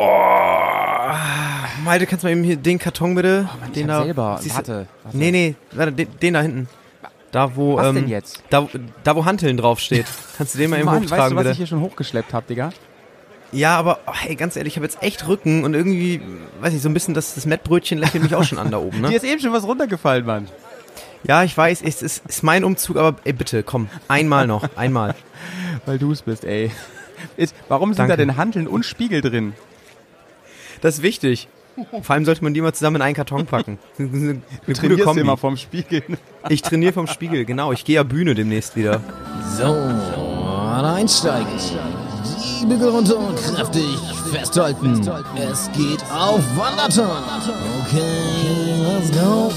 Oh, Malte, kannst du mal eben hier den Karton bitte? Oh Mann, ich den da, selber. siehst Warte, warte. Nee, nee, warte, den, den da hinten. Da wo, Was ähm, denn jetzt? Da, da wo Hanteln draufsteht. Kannst du den mal eben Mann, hochtragen, weißt du, was bitte? ich hier schon hochgeschleppt hab, Digga? Ja, aber oh, hey, ganz ehrlich, ich habe jetzt echt Rücken und irgendwie, weiß ich, so ein bisschen das, das Mettbrötchen lächelt mich auch schon an da oben, Dir ne? ist eben schon was runtergefallen, Mann. Ja, ich weiß, es ist, ist mein Umzug, aber ey, bitte, komm, einmal noch, einmal. Weil du es bist, ey. Ist, warum sind Danke. da denn Hanteln und Spiegel drin? Das ist wichtig. Vor allem sollte man die mal zusammen in einen Karton packen. Eine, gute Trainierst Kombi. immer vom Spiegel. Ich trainiere vom Spiegel, genau. Ich gehe ja Bühne demnächst wieder. So, einsteigen. Die Bügel runter und kräftig festhalten. Es geht auf Wanderton. Okay, let's go.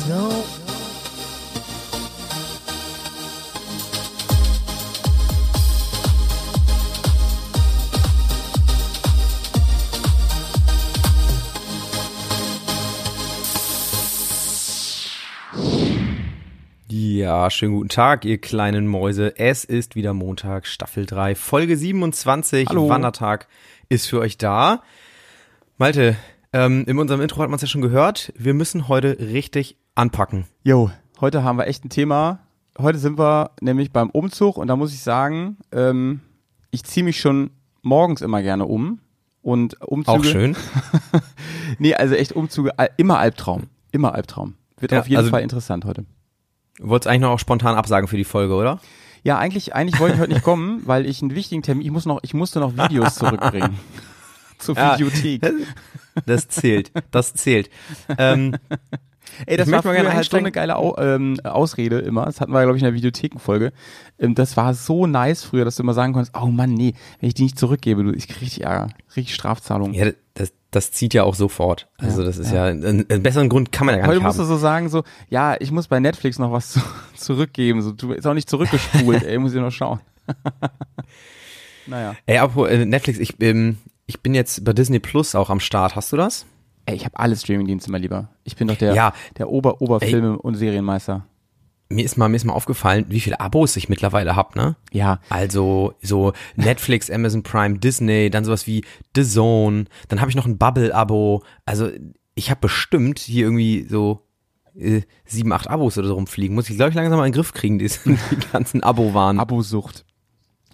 Ja, schönen guten Tag, ihr kleinen Mäuse. Es ist wieder Montag, Staffel 3, Folge 27. Hallo. Wandertag ist für euch da. Malte, ähm, in unserem Intro hat man es ja schon gehört. Wir müssen heute richtig anpacken. Jo, heute haben wir echt ein Thema. Heute sind wir nämlich beim Umzug und da muss ich sagen, ähm, ich ziehe mich schon morgens immer gerne um. Und Umzüge. Auch schön. Nee, also echt Umzüge, al- immer Albtraum. Immer Albtraum. Wird Ja, auf jeden also- Fall interessant heute. Du wolltest eigentlich noch auch spontan absagen für die Folge, oder? Ja, eigentlich, eigentlich wollte ich heute nicht kommen, weil ich einen wichtigen Termin, ich muss noch, ich musste noch Videos zurückbringen. Zur Ja. Videothek. Das zählt. Das zählt. Ähm, Ey, das Ich war früher gerne halt so eine geile Au ähm, Ausrede immer. Das hatten wir, glaube ich, in der Videothekenfolge. Ähm, das war so nice früher, dass du immer sagen konntest, oh Mann, nee, wenn ich die nicht zurückgebe, du, ich krieg richtig Ärger. Richtig Strafzahlung. ja, das, das zieht ja auch sofort. Also das ist ja, einen, einen besseren Grund kann man ja gar Heute nicht musst du haben. so sagen, so, ja, ich muss bei Netflix noch was zu, zurückgeben. So, du ist auch nicht zurückgespult, ey, muss ich noch schauen. naja. Ey, apropos äh, Netflix, ich, ähm, ich bin jetzt bei Disney Plus auch am Start. Hast du das? Ey, ich habe alle Streamingdienste mal lieber. Ich bin doch der, Ja. der Ober, Oberfilme- und Serienmeister. Mir ist mal, mir ist mal aufgefallen, wie viele Abos ich mittlerweile hab, ne? Ja. Also so Netflix, Amazon Prime, Disney, dann sowas wie The Zone, dann habe ich noch ein Bubble-Abo. Also ich habe bestimmt hier irgendwie so äh, sieben, acht Abos oder so rumfliegen. Muss ich, glaube ich, langsam mal in den Griff kriegen, die, die ganzen Abo-Waren. Abosucht.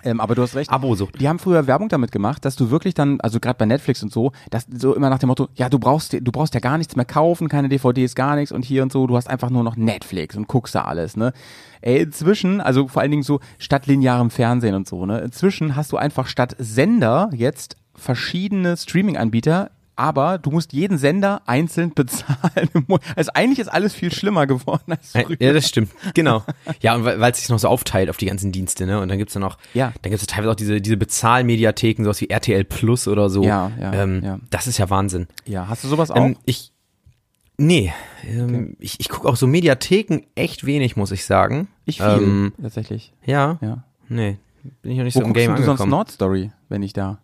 Ähm, aber du hast recht. Abosucht. Die haben früher Werbung damit gemacht, dass du wirklich dann, also gerade bei Netflix und so, dass so immer nach dem Motto, ja, du brauchst, du brauchst ja gar nichts mehr kaufen, keine DVDs, gar nichts und hier und so, du hast einfach nur noch Netflix und guckst da alles, ne? Ey, inzwischen, also vor allen Dingen so statt linearem Fernsehen und so, ne? Inzwischen hast du einfach statt Sender jetzt verschiedene Streaming-Anbieter, aber du musst jeden Sender einzeln bezahlen. Also eigentlich ist alles viel schlimmer geworden als früher. Ja, das stimmt. Genau. Ja, und weil es sich noch so aufteilt auf die ganzen Dienste, ne? Und dann gibt's dann noch, Ja. dann gibt's teilweise auch diese, diese Bezahlmediatheken, sowas wie RTL Plus oder so. Ja, ja, ähm, ja. Das ist ja Wahnsinn. Ja, hast du sowas auch? Ähm, ich, nee, ähm, ich, ich gucke auch so Mediatheken echt wenig, muss ich sagen. ich viel, Ähm, tatsächlich. ja, Ja. nee, bin ich noch nicht Wo so im Game du sonst angekommen. Nordstory, wenn ich da?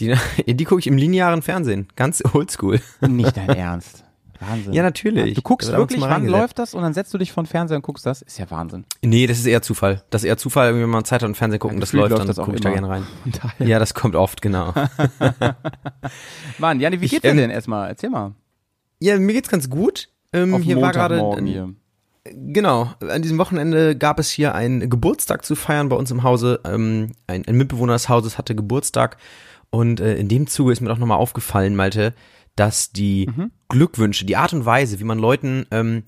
Die, die gucke ich im linearen Fernsehen, ganz oldschool. Nicht dein Ernst. Wahnsinn. Ja, natürlich. Du guckst wirklich, wann läuft das und dann setzt du dich vor den Fernseher und guckst das? Ist ja Wahnsinn. Nee, das ist eher Zufall. Das ist eher Zufall, wenn man Zeit hat und Fernsehen gucken, Ja, das läuft, läuft dann gucke ich da gerne rein. Ja, das kommt oft, genau. Mann, Janni, wie geht's dir ähm, denn erstmal? Erzähl mal. Ja, mir geht's ganz gut. Ähm, Auf hier war gerade hier. Genau, an diesem Wochenende gab es hier einen Geburtstag zu feiern bei uns im Hause. Ähm, ein, ein Mitbewohner des Hauses hatte Geburtstag und äh, in dem Zuge ist mir doch nochmal aufgefallen, Malte, dass die Mhm. Glückwünsche, die Art und Weise, wie man Leuten ähm,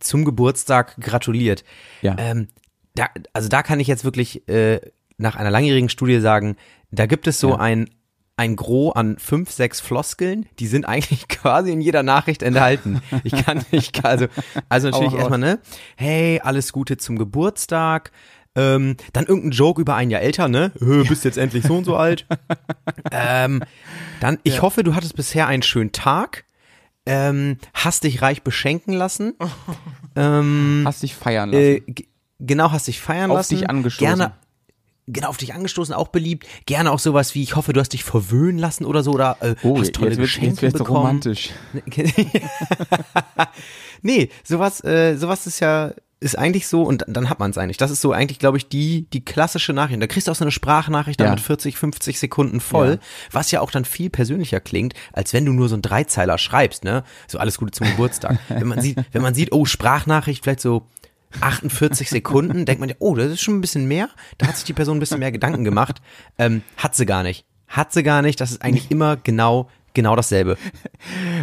zum Geburtstag gratuliert, Ja. ähm, da, also da kann ich jetzt wirklich äh, nach einer langjährigen Studie sagen, da gibt es so Ja. ein ein Gros an fünf, sechs Floskeln, die sind eigentlich quasi in jeder Nachricht enthalten. Ich kann nicht, also, also natürlich erstmal, ne? Hey, alles Gute zum Geburtstag. Ähm, dann irgendein Joke über ein Jahr älter, ne? Hö, bist jetzt endlich so und so alt. ähm, dann, ich hoffe, du hattest bisher einen schönen Tag. Ähm, hast dich reich beschenken lassen. ähm, Hast dich feiern lassen. äh, genau, hast dich feiern Auf lassen. dich angestoßen. Gerne, genau, auf dich angestoßen, auch beliebt. Gerne auch sowas wie, ich hoffe, du hast dich verwöhnen lassen oder so oder äh, oh, hast tolle jetzt, wird, Geschenke jetzt wird's bekommen. romantisch. nee, sowas, äh, sowas ist ja ist eigentlich so und dann hat man es eigentlich. Das ist so eigentlich, glaube ich, die, die klassische Nachricht. Da kriegst du auch so eine Sprachnachricht dann Ja. mit 40, 50 Sekunden voll, Ja. was ja auch dann viel persönlicher klingt, als wenn du nur so einen Dreizeiler schreibst, ne? So alles Gute zum Geburtstag. wenn man sieht, wenn man sieht, oh, Sprachnachricht vielleicht so 48 Sekunden, denkt man ja, oh, das ist schon ein bisschen mehr. Da hat sich die Person ein bisschen mehr Gedanken gemacht. Ähm, hat sie gar nicht. Hat sie gar nicht. Das ist eigentlich immer genau, genau dasselbe.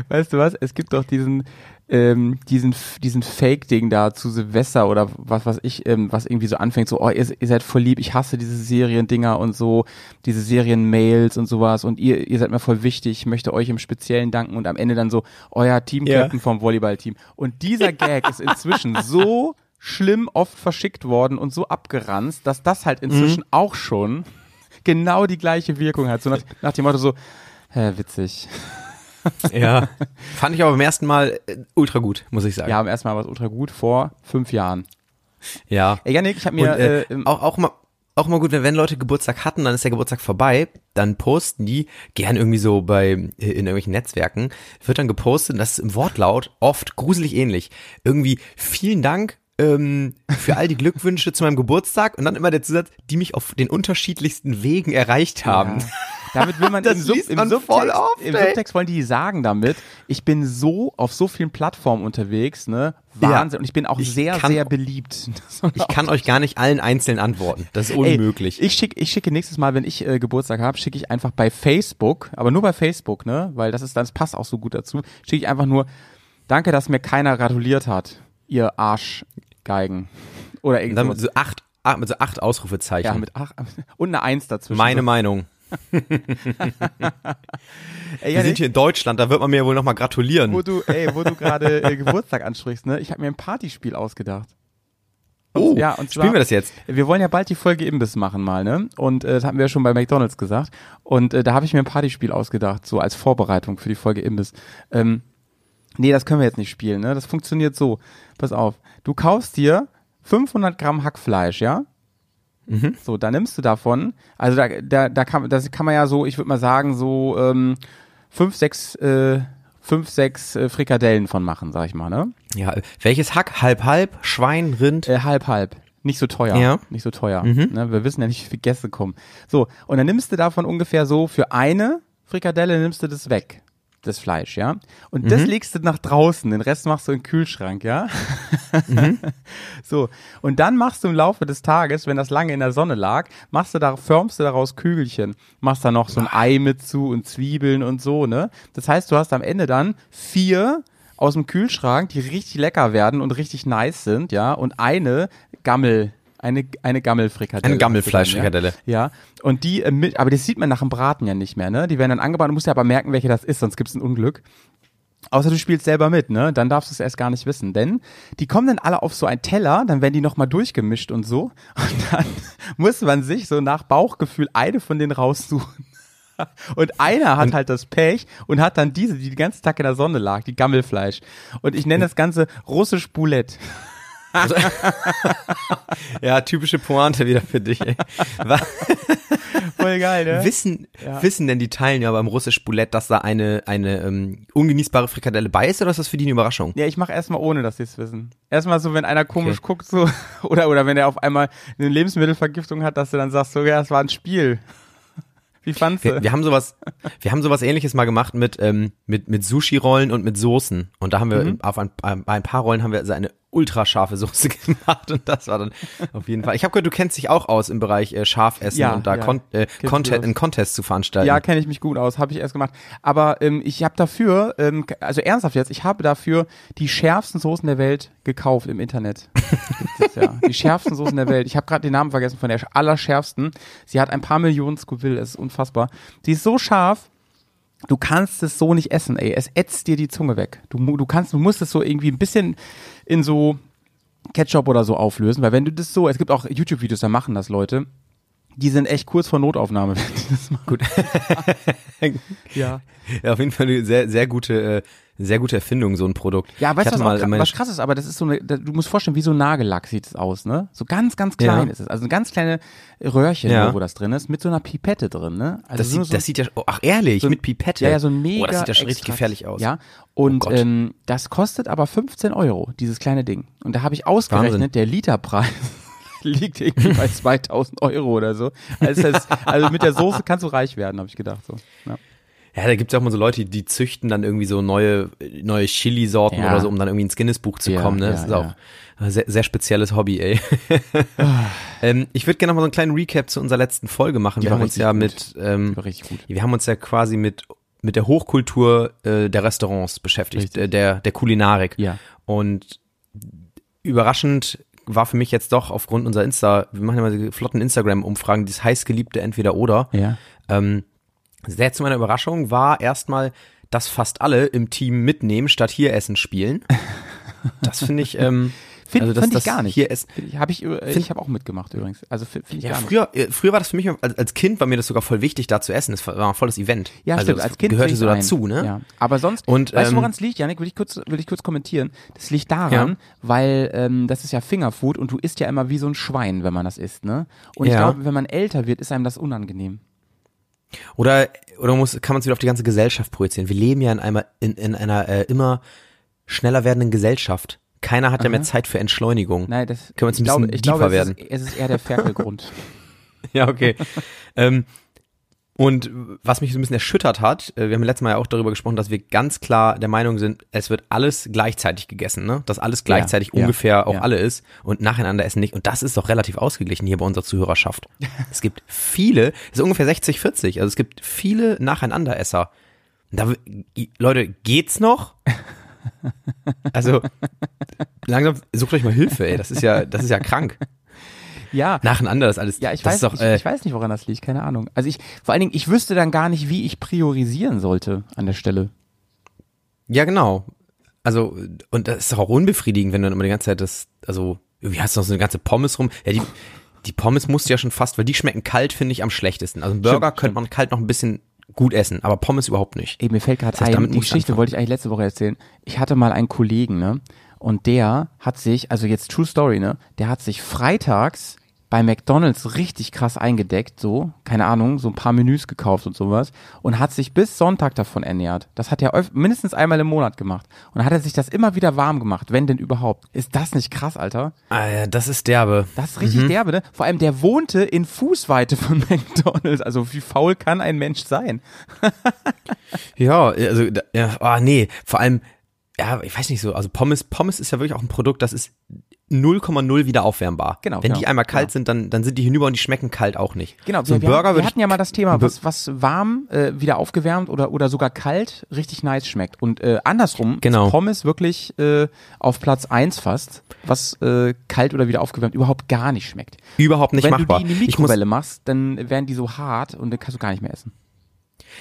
Weißt du was? Es gibt doch diesen, ähm, diesen, diesen Fake-Ding da zu Silvester oder was was ich, ähm, was irgendwie so anfängt, so, oh, ihr, ihr seid voll lieb, ich hasse diese Seriendinger und so, diese Serien-Mails und sowas und ihr, ihr seid mir voll wichtig, ich möchte euch im Speziellen danken und am Ende dann so, euer Team-Captain vom Volleyball-Team. Und dieser Gag ist inzwischen so schlimm oft verschickt worden und so abgeranzt, dass das halt inzwischen auch schon genau die gleiche Wirkung hat. So nach, nach dem Motto so, hä, witzig. Ja. Fand ich aber beim ersten Mal äh, ultra gut, muss ich sagen. Ja, am ersten Mal war es ultra gut vor fünf Jahren. Ja. Ey, Janik, ich habe Und, mir äh, äh, im- auch, auch mal auch mal gut, wenn, wenn Leute Geburtstag hatten, dann ist der Geburtstag vorbei, dann posten die gern irgendwie so bei in irgendwelchen Netzwerken, wird dann gepostet, und das ist im Wortlaut oft gruselig ähnlich. Irgendwie vielen Dank ähm, für all die Glückwünsche zu meinem Geburtstag und dann immer der Zusatz, die mich auf den unterschiedlichsten Wegen erreicht haben. Ja. Damit will man Das im, Sub, im, man Subtext, voll oft, im ey. Subtext wollen die sagen damit, ich bin so auf so vielen Plattformen unterwegs, ne? Wahnsinn. Ja. Und ich bin auch Ich sehr, kann- sehr beliebt. Ich kann euch gar nicht allen einzeln antworten. Das ist Ey, unmöglich. ich, schick, ich schicke nächstes Mal, wenn ich äh, Geburtstag habe, schicke ich einfach bei Facebook, aber nur bei Facebook, ne? Weil das ist, das passt auch so gut dazu, schicke ich einfach nur, danke, dass mir keiner gratuliert hat, ihr Arschgeigen. Oder und irgend dann so. mit so acht, ah, mit so acht Ausrufezeichen. Ja, mit ach, und eine Eins dazwischen. Meine Meinung. Ey, Wir sind hier in Deutschland, da wird man mir wohl nochmal gratulieren. wo du, ey, wo du gerade äh, Geburtstag ansprichst, ne? Ich habe mir ein Partyspiel ausgedacht. Oh, ja, und zwar- spielen wir das jetzt? Wir wollen ja bald die Folge Imbiss machen mal, ne? Und äh, das hatten wir ja schon bei McDonalds gesagt. Und äh, da habe ich mir ein Partyspiel ausgedacht, so als Vorbereitung für die Folge Imbiss. Ähm, nee, das können wir jetzt nicht spielen, ne? Das funktioniert so. Pass auf. Du kaufst dir 500 Gramm Hackfleisch, ja? So, da nimmst du davon, also da, da, da kann, das kann man ja so, ich würde mal sagen, so ähm, fünf, sechs, äh, fünf, sechs äh, Frikadellen von machen, sag ich mal, ne? Ja, welches Hack? Halb, halb? Schwein, Rind? Äh, halb, halb. Nicht so teuer. Ja. Nicht so teuer. Ne? Wir wissen ja nicht, wie viele Gäste kommen. So, und dann nimmst du davon ungefähr so für eine Frikadelle nimmst du das weg. Das Fleisch, ja. Und das legst du nach draußen, den Rest machst du in den Kühlschrank, ja. So, und dann machst du im Laufe des Tages, wenn das lange in der Sonne lag, machst du da, förmst du daraus Kügelchen, machst da noch so ein Ei mit zu und Zwiebeln und so, ne? Das heißt, du hast am Ende dann vier aus dem Kühlschrank, die richtig lecker werden und richtig nice sind, ja, und eine Gammel, eine, eine Gammelfrikadelle. Eine Gammelfleischfrikadelle. Ja, und die, äh, mit, aber das sieht man nach dem Braten ja nicht mehr, ne? Die werden dann angebaut, du musst ja aber merken, welche das ist, sonst gibt's ein Unglück. Außer du spielst selber mit, ne? Dann darfst du es erst gar nicht wissen. Denn die kommen dann alle auf so einen Teller, dann werden die nochmal durchgemischt und so. Und dann muss man sich so nach Bauchgefühl eine von denen raussuchen. Und einer hat halt das Pech und hat dann diese, die den ganzen Tag in der Sonne lag, die Gammelfleisch. Und ich nenne das Ganze russisch Boulette. Ja, typische Pointe wieder für dich. Ey. Voll geil, ne? wissen, wissen denn die Teilnehmer beim russisch Boulette, dass da eine, eine ähm, ungenießbare Frikadelle bei ist oder ist das für die eine Überraschung? Ja, ich mache erstmal ohne, dass sie es wissen. Erstmal so, wenn einer komisch guckt, so, oder, oder wenn er auf einmal eine Lebensmittelvergiftung hat, dass du dann sagst, so, ja, das war ein Spiel. Wie fandst Wir, du? wir haben sowas, wir haben sowas ähnliches mal gemacht mit, ähm, mit, mit Sushi-Rollen und mit Soßen. Und da haben wir auf ein, ein, bei ein paar Rollen haben wir so eine ultrascharfe Soße gemacht und das war dann auf jeden Fall. Ich habe gehört, du kennst dich auch aus im Bereich äh, Scharfessen Ja, und da ja. Kon äh, Content, das? einen Contest zu veranstalten. Ja, kenne ich mich gut aus, habe ich erst gemacht. Aber ähm, ich habe dafür, ähm, also ernsthaft jetzt, ich habe dafür die schärfsten Soßen der Welt gekauft im Internet. Jetzt, ja. Die schärfsten Soßen der Welt. Ich habe gerade den Namen vergessen von der allerschärfsten. Sie hat ein paar Millionen Scoville, es ist unfassbar. Die ist so scharf, du kannst es so nicht essen, ey. Es ätzt dir die Zunge weg. Du, du kannst, du musst es so irgendwie ein bisschen in so Ketchup oder so auflösen, weil wenn du das so, es gibt auch YouTube-Videos, da machen das Leute. Die sind echt kurz vor Notaufnahme, wenn die das machen. Gut. Ja. Ja, auf jeden Fall eine sehr, sehr gute, äh, sehr gute Erfindung, so ein Produkt. Ja, weißt du, was, mal was krass ist, aber das ist so eine, du musst vorstellen, wie so ein Nagellack sieht es aus, ne? So ganz, ganz klein Ja. ist es. Also ein ganz kleine Röhrchen, Ja. wo das drin ist, mit so einer Pipette drin, ne? Also Das sieht, so, das sieht ja, oh, ach ehrlich, so ein- mit Pipette. Ja, ja, so ein mega Oh, das sieht ja schon richtig gefährlich aus. Ja, und Gott. ähm, das kostet aber 15 Euro, dieses kleine Ding. Und da habe ich ausgerechnet, Wahnsinn. der Literpreis liegt irgendwie bei 2000 Euro oder so. Also, das, also mit der Soße kannst du reich werden, habe ich gedacht. So. Ja. Ja, da gibt's ja auch mal so Leute, die züchten dann irgendwie so neue, neue Chili-Sorten Ja. oder so, um dann irgendwie ins Guinness-Buch zu Ja, kommen. Ne? Das ja, ist auch ein sehr, sehr spezielles Hobby, ey. ähm, ich würde gerne noch mal so einen kleinen Recap zu unserer letzten Folge machen. Wir haben uns ja gut. mit, ähm, wir haben uns ja quasi mit mit der Hochkultur äh, der Restaurants beschäftigt, äh, der der Kulinarik. Ja. Und überraschend war für mich jetzt doch aufgrund unserer Insta, wir machen ja mal flotten Instagram-Umfragen, dieses heißgeliebte Entweder-Oder. Ja. Ähm, sehr zu meiner Überraschung war erstmal, dass fast alle im Team mitnehmen, statt hier essen spielen. Das finde ich, ähm, Find, also das, find ich gar nicht. Hier essen. Habe ich, äh, Find- ich habe auch mitgemacht übrigens. Also finde find ich Ja, gar nicht. früher, äh, früher war das für mich, als, Kind war mir das sogar voll wichtig, da zu essen. Das war ein volles Event. Ja, also stimmt. Als Kind gehörte ich so ein. dazu, ne? Ja. Aber sonst, Und, weißt du, ähm, woran es liegt, Janik? Will ich kurz, will ich kurz kommentieren. Das liegt daran, Ja. weil ähm, das ist ja Fingerfood und du isst ja immer wie so ein Schwein, wenn man das isst, ne? Und ich Ja. glaube, wenn man älter wird, ist einem das unangenehm. Oder, oder muss, kann man es wieder auf die ganze Gesellschaft projizieren? Wir leben ja in einer, in, in einer äh, immer schneller werdenden Gesellschaft. Keiner hat ja mehr Zeit für Entschleunigung. Nein, das Können wir jetzt ein ich glaube, bisschen ich glaube, es ist, es ist eher der Ferkelgrund. Ja, okay. ähm, und was mich so ein bisschen erschüttert hat, äh, wir haben letztes Mal ja auch darüber gesprochen, dass wir ganz klar der Meinung sind, es wird alles gleichzeitig gegessen, ne? Dass alles gleichzeitig ja, ungefähr auch ja. alle ist und nacheinander essen nicht. Und das ist doch relativ ausgeglichen hier bei unserer Zuhörerschaft. es gibt viele, es ist ungefähr 60-40, also es gibt viele Nacheinanderesser. Da, Leute, geht's noch? Also, langsam, sucht euch mal Hilfe, ey. Das ist ja, das ist ja krank. Ja. Nacheinander ist alles. Ja, ich das weiß, doch, ich, äh, ich weiß nicht, woran das liegt, keine Ahnung. Also ich, vor allen Dingen, ich wüsste dann gar nicht, wie ich priorisieren sollte an der Stelle. Ja, genau. Also, und das ist doch auch unbefriedigend, wenn du dann immer die ganze Zeit das, also, wie hast du noch so eine ganze Pommes rum? Ja, die, die Pommes musst du ja schon fast, weil die schmecken kalt, finde ich, am schlechtesten. Also ein Burger Stimmt, könnte man kalt noch ein bisschen gut essen, aber Pommes überhaupt nicht. Ey, mir fällt gerade Das heißt, ein, die Geschichte wollte ich eigentlich letzte Woche erzählen. Ich hatte mal einen Kollegen, ne? Und der hat sich, also jetzt True Story, ne? Der hat sich freitags bei McDonalds richtig krass eingedeckt, so, keine Ahnung, so ein paar Menüs gekauft und sowas und hat sich bis Sonntag davon ernährt. Das hat er mindestens einmal im Monat gemacht. Und hat er sich das immer wieder warm gemacht, wenn denn überhaupt. Ist das nicht krass, Alter? Ah, ja, das ist derbe. Das ist richtig derbe, ne? Vor allem, der wohnte in Fußweite von McDonalds. Also wie faul kann ein Mensch sein? Ja, also, ja, ah, nee, vor allem, ja, ich weiß nicht so, also Pommes, Pommes ist ja wirklich auch ein Produkt, das ist 0,0 wieder aufwärmbar. Genau, Wenn genau, die einmal kalt genau. sind, dann, dann sind die hinüber und die schmecken kalt auch nicht. Genau, so ein wir, Burger wir, wir hatten ja mal das Thema, was, was warm, äh, wieder aufgewärmt oder, oder sogar kalt richtig nice schmeckt. Und äh, andersrum Genau. ist Pommes wirklich äh, auf Platz eins fast, was äh, kalt oder wieder aufgewärmt überhaupt gar nicht schmeckt. überhaupt nicht Wenn machbar. du die in die Mikrowelle machst, dann werden die so hart und dann kannst du gar nicht mehr essen.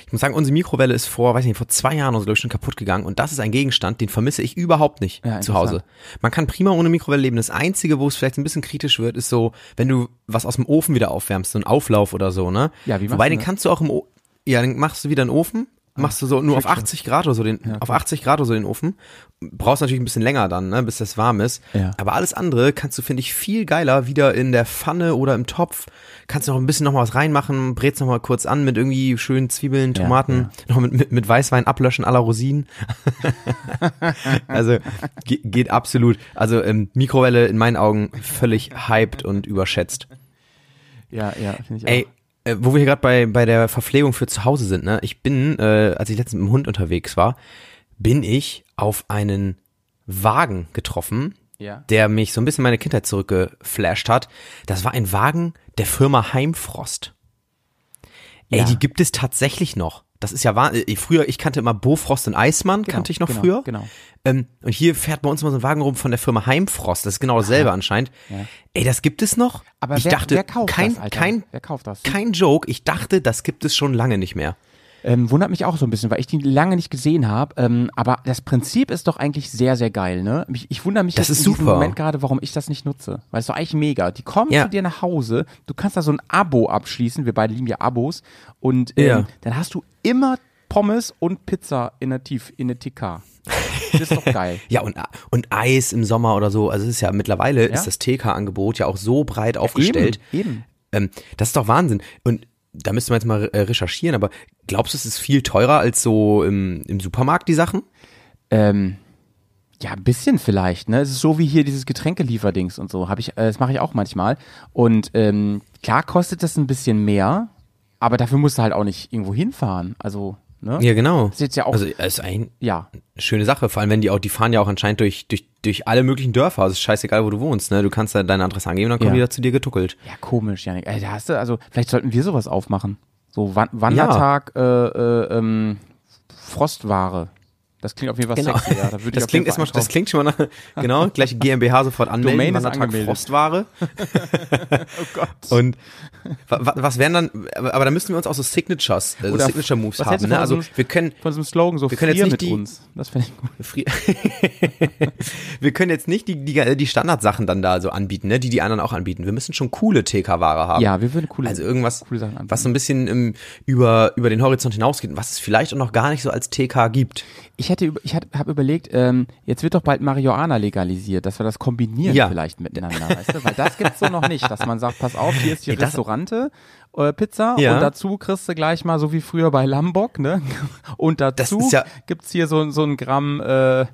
Ich muss sagen, unsere Mikrowelle ist vor, weiß nicht, vor zwei Jahren oder so, glaube ich, schon kaputt gegangen und das ist ein Gegenstand, den vermisse ich überhaupt nicht Ja, zu Hause. Man kann prima ohne Mikrowelle leben. Das Einzige, wo es vielleicht ein bisschen kritisch wird, ist so, wenn du was aus dem Ofen wieder aufwärmst, so ein Auflauf oder so, ne? Ja, wie machst Wobei, du den das? kannst du auch im, o ja, dann machst du wieder einen Ofen, machst du so nur auf 80 Grad oder so den, auf 80 Grad oder so den Ofen. Brauchst natürlich ein bisschen länger dann, ne, bis das warm ist. Ja. Aber alles andere kannst du, finde ich, viel geiler wieder in der Pfanne oder im Topf. Kannst du noch ein bisschen noch mal was reinmachen, brätst noch mal kurz an mit irgendwie schönen Zwiebeln, Ja, Tomaten, noch mit, mit, mit Weißwein ablöschen à la Rosinen. also ge geht absolut. Also ähm, Mikrowelle in meinen Augen völlig hyped und überschätzt. Ja, ja, finde ich Ey, äh, wo wir hier gerade bei, bei der Verpflegung für zu Hause sind, ne? Ich bin, äh, als ich letztens mit dem Hund unterwegs war, bin ich auf einen Wagen getroffen, Ja. der mich so ein bisschen meine Kindheit zurückgeflasht hat. Das war ein Wagen der Firma Heimfrost. Ey, Ja. die gibt es tatsächlich noch. Das ist ja wahr. äh, Früher, ich kannte immer Bofrost und Eismann, kannte ich noch genau, früher. Genau. Ähm, und hier fährt bei uns mal so ein Wagen rum von der Firma Heimfrost. Das ist genau dasselbe anscheinend. Ey, das gibt es noch? Aber ich wer, dachte, wer kauft kein, das, Alter? kein, wer kauft das? kein Joke. Ich dachte, das gibt es schon lange nicht mehr. Ähm, wundert mich auch so ein bisschen, weil ich die lange nicht gesehen habe. Ähm, aber das Prinzip ist doch eigentlich sehr, sehr geil, ne? Ich, ich wundere mich Das ist in super. Moment gerade, warum ich das nicht nutze. Weil es ist doch eigentlich mega. Die kommen Ja. zu dir nach Hause, du kannst da so ein Abo abschließen, wir beide lieben ja Abos. Und ähm, Ja. dann hast du immer Pommes und Pizza in der Tief, in der TK. Das ist doch geil. Ja, und, und Eis im Sommer oder so. Also es ist ja mittlerweile Ja. ist das TK-Angebot ja auch so breit aufgestellt. Eben, eben. Ähm, das ist doch Wahnsinn. Und da müsste man jetzt mal äh, recherchieren, aber glaubst du, es ist viel teurer als so im, im Supermarkt, die Sachen? Ähm, ja, ein bisschen vielleicht, ne? Es ist so wie hier dieses Getränkelieferdings und so. Hab ich, äh, das mache ich auch manchmal. Und ähm, klar kostet das ein bisschen mehr, aber dafür musst du halt auch nicht irgendwo hinfahren. Also, ne? Ja, genau. Das ist jetzt ja auch, Also ist eigentlich ja, eine schöne Sache, vor allem wenn die auch, die fahren ja auch anscheinend durch, durch, durch alle möglichen Dörfer. Also es ist scheißegal, wo du wohnst, ne? Du kannst da deine Adresse angeben und dann kommen Ja. die da zu dir getuckelt. ja, komisch, Janik. Ey, da hast du, also, vielleicht sollten wir sowas aufmachen. So Wan Wandertag, äh, äh, ähm, Frostware. Das klingt auf jeden Fall Genau. sexy, ja. Da Das klingt erstmal, das klingt schon mal nach, genau, gleich GmbH sofort anmelden, Domain ist angemeldet. Frostware. oh Gott. Und wa, wa, was wären dann, aber, da müssen wir uns auch so Signatures, äh, so Oder Signature Moves haben, ne? Also so einem- wir können, Von so einem Slogan so, Wir können jetzt nicht mit die- uns. Das finde ich gut. Wir können jetzt nicht die, die, die Standardsachen dann da so anbieten, ne, die die anderen auch anbieten. Wir müssen schon coole TK-Ware haben. Ja, wir würden coole, Also irgendwas, coole Sachen anbieten. was so ein bisschen ähm, über, über den Horizont hinausgeht und was es vielleicht auch noch gar nicht so als TK gibt. Ich hätte, ich habe überlegt, ähm, jetzt wird doch bald Marihuana legalisiert, dass wir das kombinieren Ja. vielleicht miteinander, weißt du? Weil das gibt's so noch nicht, dass man sagt, pass auf, hier ist die das- Restaurante, äh, Pizza Ja. und dazu kriegst du gleich mal so wie früher bei Lambok, ne? Und dazu ja- gibt's hier so, so ein Gramm äh,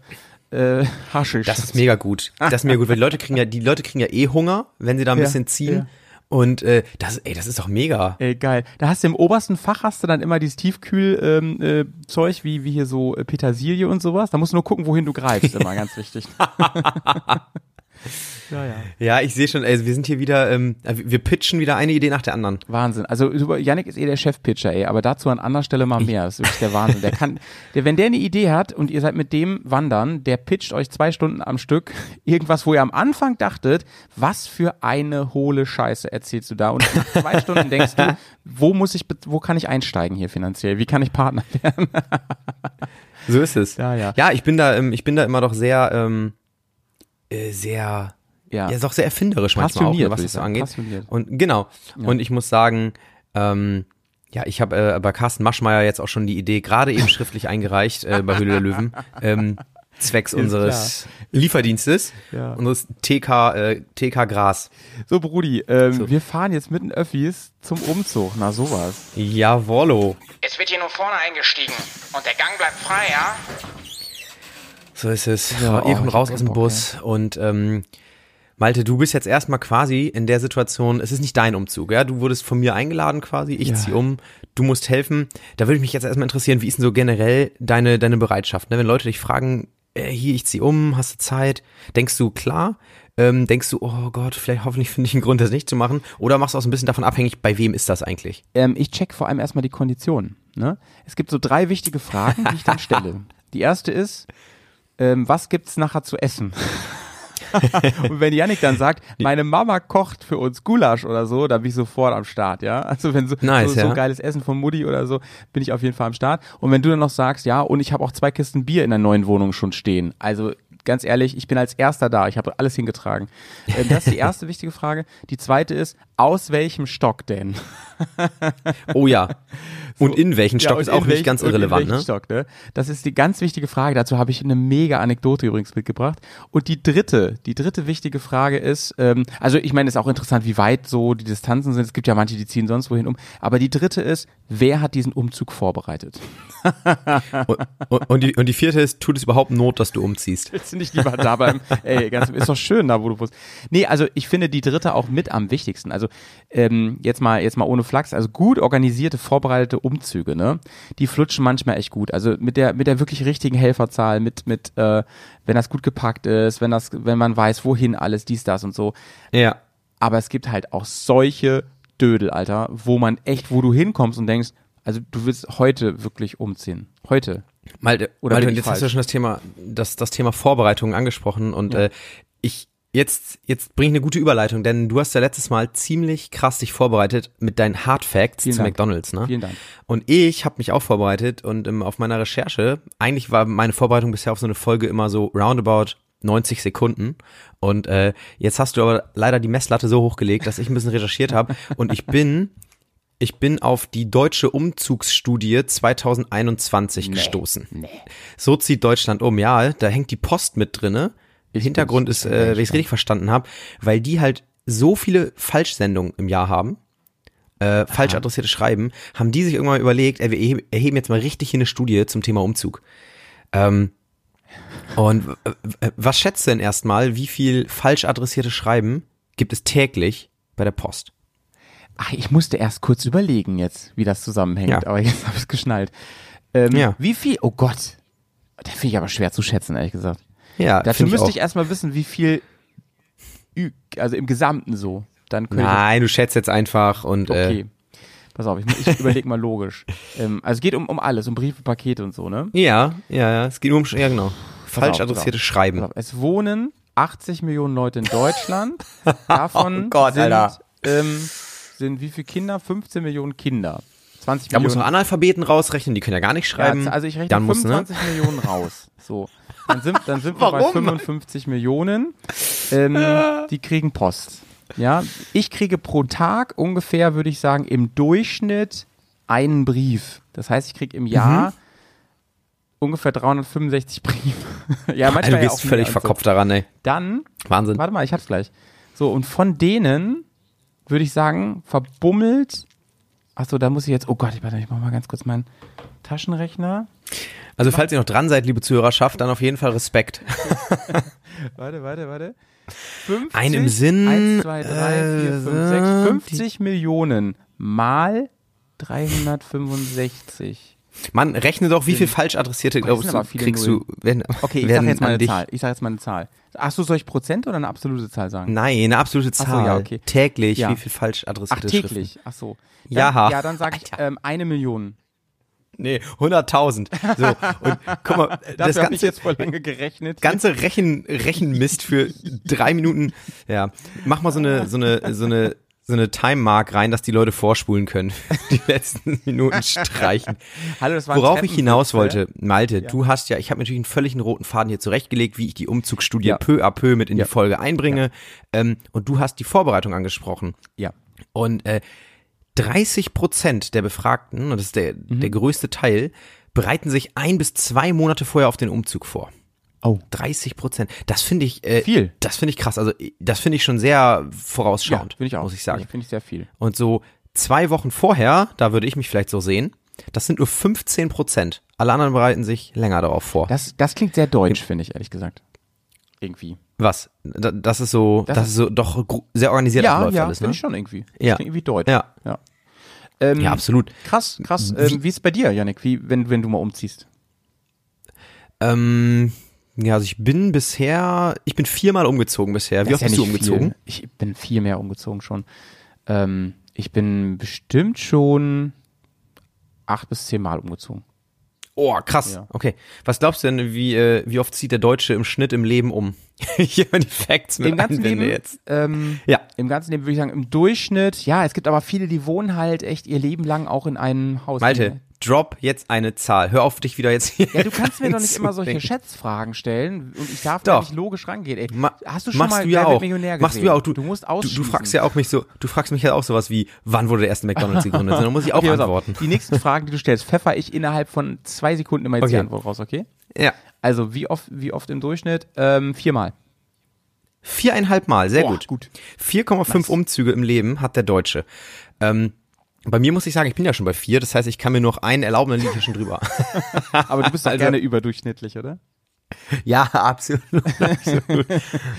äh, Haschisch. Das ist mega gut. Das ist mega gut, weil die Leute kriegen ja, die Leute kriegen ja eh Hunger, wenn sie da ein bisschen ziehen. Und äh, das, ey, das ist doch mega. Ey, geil. Da hast du im obersten Fach hast du dann immer dieses Tiefkühl ähm, äh, Zeug wie wie hier so äh, Petersilie und sowas. Da musst du nur gucken, wohin du greifst, immer ganz wichtig. ja, ja. Ja, ich sehe schon, ey, wir sind hier wieder, ähm, wir pitchen wieder eine Idee nach der anderen. Wahnsinn. Also über- Yannick ist eh der Chefpitcher, ey, aber dazu an anderer Stelle mal mehr. Das ist wirklich der Wahnsinn. Der kann, der, wenn der eine Idee hat und ihr seid mit dem wandern, der pitcht euch zwei Stunden am Stück irgendwas, wo ihr am Anfang dachtet, was für eine hohle Scheiße erzählst du da? Und nach zwei Stunden denkst du, wo muss ich, wo kann ich einsteigen hier finanziell? Wie kann ich Partner werden? So ist es. Ja, ja. Ja, ich bin da, ähm, ich bin da immer doch sehr, ähm, äh, sehr, Ja. ja, ist auch sehr erfinderisch manchmal auch, Passioniert, was das ich so sagen. angeht. Passioniert. Und genau. Und ich muss sagen, ähm, ja, ich habe äh, bei Carsten Maschmeyer jetzt auch schon die Idee gerade eben schriftlich eingereicht äh, bei Höhle der Löwen. Ähm, zwecks unseres Lieferdienstes, Ja. unseres TK, äh, TK Gras. So, Brudi, ähm, So. wir fahren jetzt mit den Öffis zum Umzug. Na, sowas. Jawollo. Es wird hier nur vorne eingestiegen und der Gang bleibt frei, ja? So ist es. Ja, Ihr oh, kommt ich raus aus dem Bock, Bus und ähm, Malte, du bist jetzt erstmal quasi in der Situation, es ist nicht dein Umzug, ja? Du wurdest von mir eingeladen quasi, ich Ja. zieh um, du musst helfen. Da würde mich jetzt erstmal interessieren, wie ist denn so generell deine, deine Bereitschaft? Ne? Wenn Leute dich fragen, äh, hier, ich zieh um, hast du Zeit? Denkst du, klar? Ähm, denkst du, oh Gott, vielleicht hoffentlich finde ich einen Grund, das nicht zu machen? Oder machst du auch so ein bisschen davon abhängig, bei wem ist das eigentlich? Ähm, ich check vor allem erstmal die Konditionen. Ne? Es gibt so drei wichtige Fragen, die ich dann stelle. Die erste ist, ähm, was gibt's nachher zu essen? Und wenn Yannick dann sagt, meine Mama kocht für uns Gulasch oder so, dann bin ich sofort am Start, ja. Also wenn so, Nice, so, so ja. geiles Essen von Mutti oder so, bin ich auf jeden Fall am Start. Und wenn du dann noch sagst, ja, und ich habe auch zwei Kisten Bier in der neuen Wohnung schon stehen. Also ganz ehrlich, ich bin als erster da, ich habe alles hingetragen. Ähm, das ist die erste wichtige Frage. Die zweite ist, aus welchem Stock denn? Oh ja. Und in welchen Stock und ist auch nicht ganz irrelevant, ne? Stock, ne? Das ist die ganz wichtige Frage. Dazu habe ich eine mega Anekdote übrigens mitgebracht. Und die dritte, die dritte wichtige Frage ist, ähm, also ich meine, es ist auch interessant, wie weit so die Distanzen sind. Es gibt ja manche, die ziehen sonst wohin um. Aber die dritte ist, wer hat diesen Umzug vorbereitet? Und, und, die, und die vierte ist, tut es überhaupt Not, dass du umziehst? Willst du nicht lieber da bleiben? Ey, ganz, ist doch schön da, wo du bist. Nee, also ich finde die dritte auch mit am wichtigsten. Also ähm, jetzt mal jetzt mal ohne Flachs. Also gut organisierte, vorbereitete Umzüge, ne? Die flutschen manchmal echt gut. Also mit der mit der wirklich richtigen Helferzahl, mit mit äh, wenn das gut gepackt ist, wenn das wenn man weiß, wohin alles dies das und so. Ja. Aber es gibt halt auch solche Dödel, Alter, wo man echt, wo du hinkommst und denkst, also du willst heute wirklich umziehen. Heute. Malte, Oder Malte jetzt hast du falsch? schon das Thema, das, das Thema Vorbereitung angesprochen und äh, ich jetzt jetzt bringe ich eine gute Überleitung, denn du hast ja letztes Mal ziemlich krass dich vorbereitet mit deinen Hard Facts Vielen zu Dank. McDonald's, ne? Vielen Dank. Und ich habe mich auch vorbereitet und ähm, auf meiner Recherche, eigentlich war meine Vorbereitung bisher auf so eine Folge immer so roundabout 90 Sekunden und äh, jetzt hast du aber leider die Messlatte so hochgelegt, dass ich ein bisschen recherchiert habe und ich bin Ich bin auf die deutsche Umzugsstudie 2021 gestoßen. Nee. So zieht Deutschland um. Ja, da hängt die Post mit drinne. Hintergrund ist, äh, wenn ich es richtig verstanden habe, weil die halt so viele Falschsendungen im Jahr haben, äh, falsch adressierte Schreiben, haben die sich irgendwann überlegt, ey, wir erheben- jetzt mal richtig hier eine Studie zum Thema Umzug. Ähm, und w- was schätzt du denn erstmal, wie viel falsch adressierte Schreiben gibt es täglich bei der Post? Ach, ich musste erst kurz überlegen jetzt, wie das zusammenhängt, Ja. aber jetzt habe ich es geschnallt. Ähm, Ja. Wie viel? Oh Gott. Da finde ich aber schwer zu schätzen, ehrlich gesagt. Ja, Dafür müsste auch. ich erstmal wissen, wie viel, ü- also im Gesamten so. Dann könnte Nein, du schätzt jetzt einfach und ich, okay. äh, Pass auf, ich, ich überlege mal logisch. Ähm, also es geht um, um alles, um Briefe, Pakete und so, ne? ja, ja, ja, es geht um, ja genau, falsch auf, pass adressierte auf. Schreiben. Auf, Es wohnen 80 Millionen Leute in Deutschland. Davon Oh Gott, sind, Alter. ähm, sind wie viele Kinder? 15 Millionen Kinder. 20 Da musst du Millionen. Analphabeten rausrechnen, die können ja gar nicht schreiben. Ja, also ich rechne Dann musst du, ne? 25 Millionen raus. So. Dann sind, dann sind wir bei Warum? 55 Millionen. Ähm, die kriegen Post. Ja, ich kriege pro Tag ungefähr, würde ich sagen, im Durchschnitt einen Brief. Das heißt, ich kriege im Mhm. Jahr ungefähr 365 Briefe. ja, manchmal du ja bist auch mehr völlig und so. verkopft daran, ey. Dann Wahnsinn. Warte mal, ich hab's gleich. So, und von denen würde ich sagen, verbummelt. Achso, da muss ich jetzt. Oh Gott, ich, warte, ich mach mal ganz kurz meinen Taschenrechner. Also falls ihr noch dran seid, liebe Zuhörerschaft, dann auf jeden Fall Respekt. Warte, warte, warte. 50, Ein im Sinn, 1, 2, 3, 4, 5, äh, 6, 50 Millionen mal 365. Mann, rechne doch, wie viel falsch adressierte, das glaubst du, kriegst du, wenn, Okay, ich sag werden jetzt mal eine dich. Zahl. Ich sag jetzt mal eine Zahl. Achso, soll ich Prozent oder eine absolute Zahl sagen? Nein, eine absolute so, Zahl. ja, okay. Täglich, Ja. wie viel falsch Ach, adressierte täglich. Schriften? Ach so. Dann, Ja. Ja, dann sage ich ähm, eine Million. Nee, 100.000. So, und guck mal, das habe ich ganze, jetzt voll lange gerechnet. ganze Rechen, Rechenmist für drei Minuten. Ja, mach mal so eine, so eine, so eine, so eine Time-Mark rein, dass die Leute vorspulen können. Die letzten Minuten streichen. Hallo, das war Worauf ich hinaus wollte, Malte, du hast ja, ich habe natürlich einen völligen roten Faden hier zurechtgelegt, wie ich die Umzugsstudie Ja. peu à peu mit in Ja. die Folge einbringe. Ähm, und du hast die Vorbereitung angesprochen. Ja. Und äh, 30 Prozent der Befragten, und das ist der, Mhm. der größte Teil, bereiten sich ein bis zwei Monate vorher auf den Umzug vor. Oh. 30 Prozent. Das finde ich äh, Viel. Das finde ich krass. Also das finde ich schon sehr Ja, vorausschauend, finde ich auch. muss ich sagen. Finde ich sehr viel. Und so zwei Wochen vorher, da würde ich mich vielleicht so sehen, das sind nur 15 Prozent. Alle anderen bereiten sich länger darauf vor. Das, das klingt sehr deutsch, finde ich, ehrlich gesagt. Irgendwie. Was? Da- Das ist so, das, Das ist so doch sehr organisiert Ja, abläuft ja, alles, ne? ich schon irgendwie. Das Ja. klingt irgendwie deutsch. Ja. Ja, ähm, Ja, absolut. Krass, krass. Ähm, wie ist es bei dir, Janik, wie, wenn, wenn du mal umziehst? Ähm, ja, also ich bin bisher, ich bin viermal umgezogen bisher. Wie Das oft ist ja bist du umgezogen? Viel. Ich bin viel mehr umgezogen schon. Ähm, ich bin bestimmt schon acht bis zehn Mal umgezogen. Oh, krass. Ja. Okay. Was glaubst du denn, wie, äh, wie oft zieht der Deutsche im Schnitt im Leben um? Hier mal die Facts mit Im ganzen Leben jetzt. Ähm, Ja. Im ganzen Leben würde ich sagen, im Durchschnitt, ja, es gibt aber viele, die wohnen halt echt ihr Leben lang auch in einem Haus. Malte, drop jetzt eine Zahl. Hör auf, dich wieder jetzt hier Ja, du kannst mir doch nicht immer solche. Schätzfragen stellen und ich darf da Doch. nicht logisch rangehen. Ey, Ma hast du schon mal du ja auch. Millionär Machst du gesehen? ja auch. Du, du musst du, ausschließen. du fragst ja auch mich so, du fragst mich ja auch sowas wie, wann wurde der erste McDonalds gegründet? Dann muss ich auch Okay, antworten. Die nächsten Fragen, die du stellst, pfeffer ich innerhalb von zwei Sekunden immer jetzt die Okay. Antwort raus, okay? Ja. Also, wie oft, wie oft im Durchschnitt? Ähm, viermal. Viereinhalb Mal, sehr Boah, gut. gut. 4,5 Umzüge im Leben hat der Deutsche. Ähm, bei mir muss ich sagen, ich bin ja schon bei vier, das heißt, ich kann mir noch einen erlauben, dann liege ich schon drüber. Aber du bist doch Also- gerne überdurchschnittlich, oder? ja, absolut. absolut.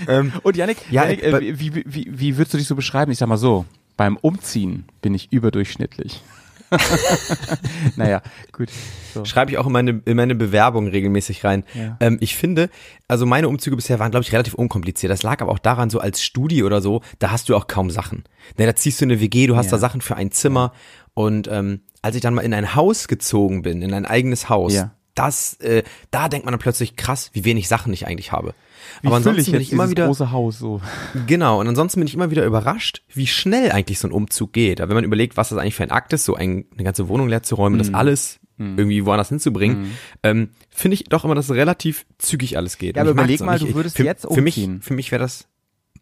ähm, Und Janik, Ja, Janik äh, äh, wie, wie, wie, wie würdest du dich so beschreiben? Ich sag mal so, beim Umziehen bin ich überdurchschnittlich. naja, gut. So. Schreibe ich auch in meine, in meine Bewerbung regelmäßig rein. Ja. Ähm, ich finde, also meine Umzüge bisher waren, glaube ich, relativ unkompliziert. Das lag aber auch daran, so als Studie oder so, da hast du auch kaum Sachen. Ne, da ziehst du eine WG, du hast Ja. da Sachen für ein Zimmer. Und ähm, als ich dann mal in ein Haus gezogen bin, in ein eigenes Haus, Ja. das, äh, da denkt man dann plötzlich krass, wie wenig Sachen ich eigentlich habe. Wie aber ansonsten bin jetzt ich immer wieder, große Haus so. genau, und ansonsten bin ich immer wieder überrascht, wie schnell eigentlich so ein Umzug geht. Aber wenn man überlegt, was das eigentlich für ein Akt ist, so ein, eine ganze Wohnung leer zu räumen, Mhm. das alles irgendwie woanders hinzubringen, ähm, finde ich doch immer, dass es relativ zügig alles geht. Ja, aber ich überleg mal, nicht. du würdest für, jetzt Für mich, umziehen. für mich wäre das,